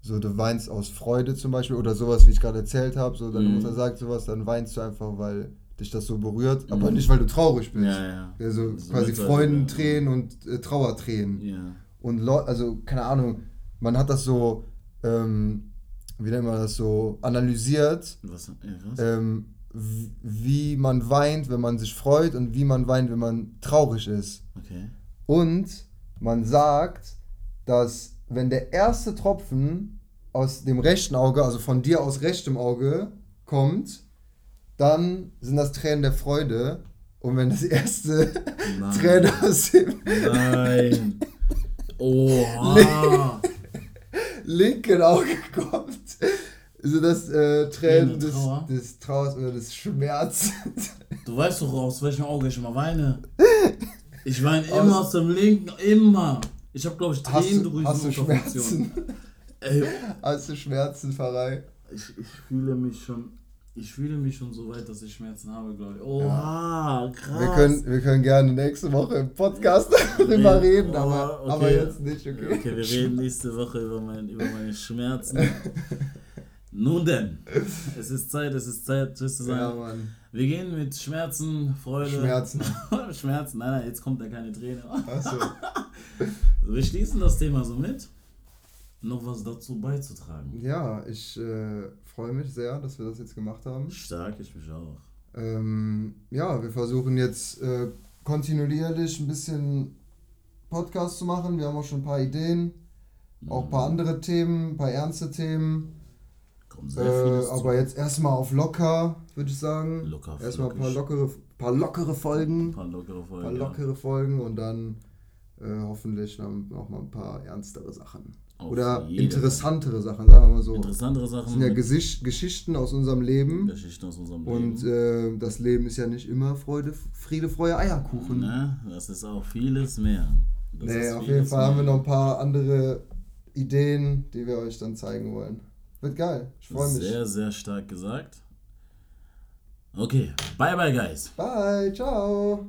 so, du weinst aus Freude zum Beispiel oder sowas, wie ich gerade erzählt habe. So, deine mhm. Mutter sagt sowas, dann weinst du einfach, weil dich das so berührt, mhm. aber nicht, weil du traurig bist. Ja, ja. Also das quasi Freudentränen und äh, Trauertränen. Ja. Und Leute, also keine Ahnung, man hat das so, ähm, wie nennt man das so, analysiert. Was? Ja, was? Ähm, wie man weint, wenn man sich freut und wie man weint, wenn man traurig ist. Okay. Und man sagt, dass wenn der erste Tropfen aus dem rechten Auge, also von dir aus rechtem Auge, kommt, dann sind das Tränen der Freude. Und wenn das erste [LAUGHS] Tränen aus dem. Nein! [LAUGHS] Oha! linken Auge kommt, sind das äh, Tränen des, des Trauers oder des Schmerzes. Du weißt doch, aus welchem Auge ich immer weine. [LAUGHS] Ich weine immer aus dem linken, immer. Ich habe, glaube ich, Tränendrüsen hast du, hast du Schmerzen? [LAUGHS] Ey. Hast du Schmerzen, Pfarrei? Ich, ich fühle mich schon. Ich fühle mich schon so weit, dass ich Schmerzen habe, glaube ich. Oha, ja. krass. Wir können, wir können gerne nächste Woche im Podcast [LAUGHS] darüber reden, oh, aber, okay. aber jetzt nicht, okay? Okay, wir reden nächste Woche über, mein, über meine Schmerzen. [LAUGHS] Nun denn, es ist Zeit, es ist Zeit, Tschüss zu sagen. Ja, Mann. Wir gehen mit Schmerzen, Freude. Schmerzen. [LAUGHS] Schmerzen, nein, nein, jetzt kommt da keine Träne. Achso. [LAUGHS] Wir schließen das Thema so mit. Noch was dazu beizutragen. Ja, ich äh, freue mich sehr, dass wir das jetzt gemacht haben. Stark, ich mich auch. Ähm, ja, wir versuchen jetzt äh, kontinuierlich ein bisschen Podcast zu machen. Wir haben auch schon ein paar Ideen, auch ein paar mhm. andere Themen, ein paar ernste Themen. Äh, aber jetzt erstmal auf locker, würde ich sagen. Locker, erstmal ein paar lockere, paar lockere Folgen. Ein paar lockere Folgen. Paar lockere ja. Folgen und dann äh, hoffentlich dann auch mal ein paar ernstere Sachen. Auf Oder interessantere Sachen, sagen wir mal so. Interessantere Sachen. Das sind ja Gesicht, Geschichten aus unserem Leben. Geschichten aus unserem Leben. Und äh, das Leben ist ja nicht immer Freude, Friede, Freude, Eierkuchen. Ne? Das ist auch vieles mehr. Das nee, auf jeden Fall mehr. haben wir noch ein paar andere Ideen, die wir euch dann zeigen wollen. Wird geil. Ich freue mich. Sehr, sehr stark gesagt. Okay, bye bye, guys. Bye, ciao.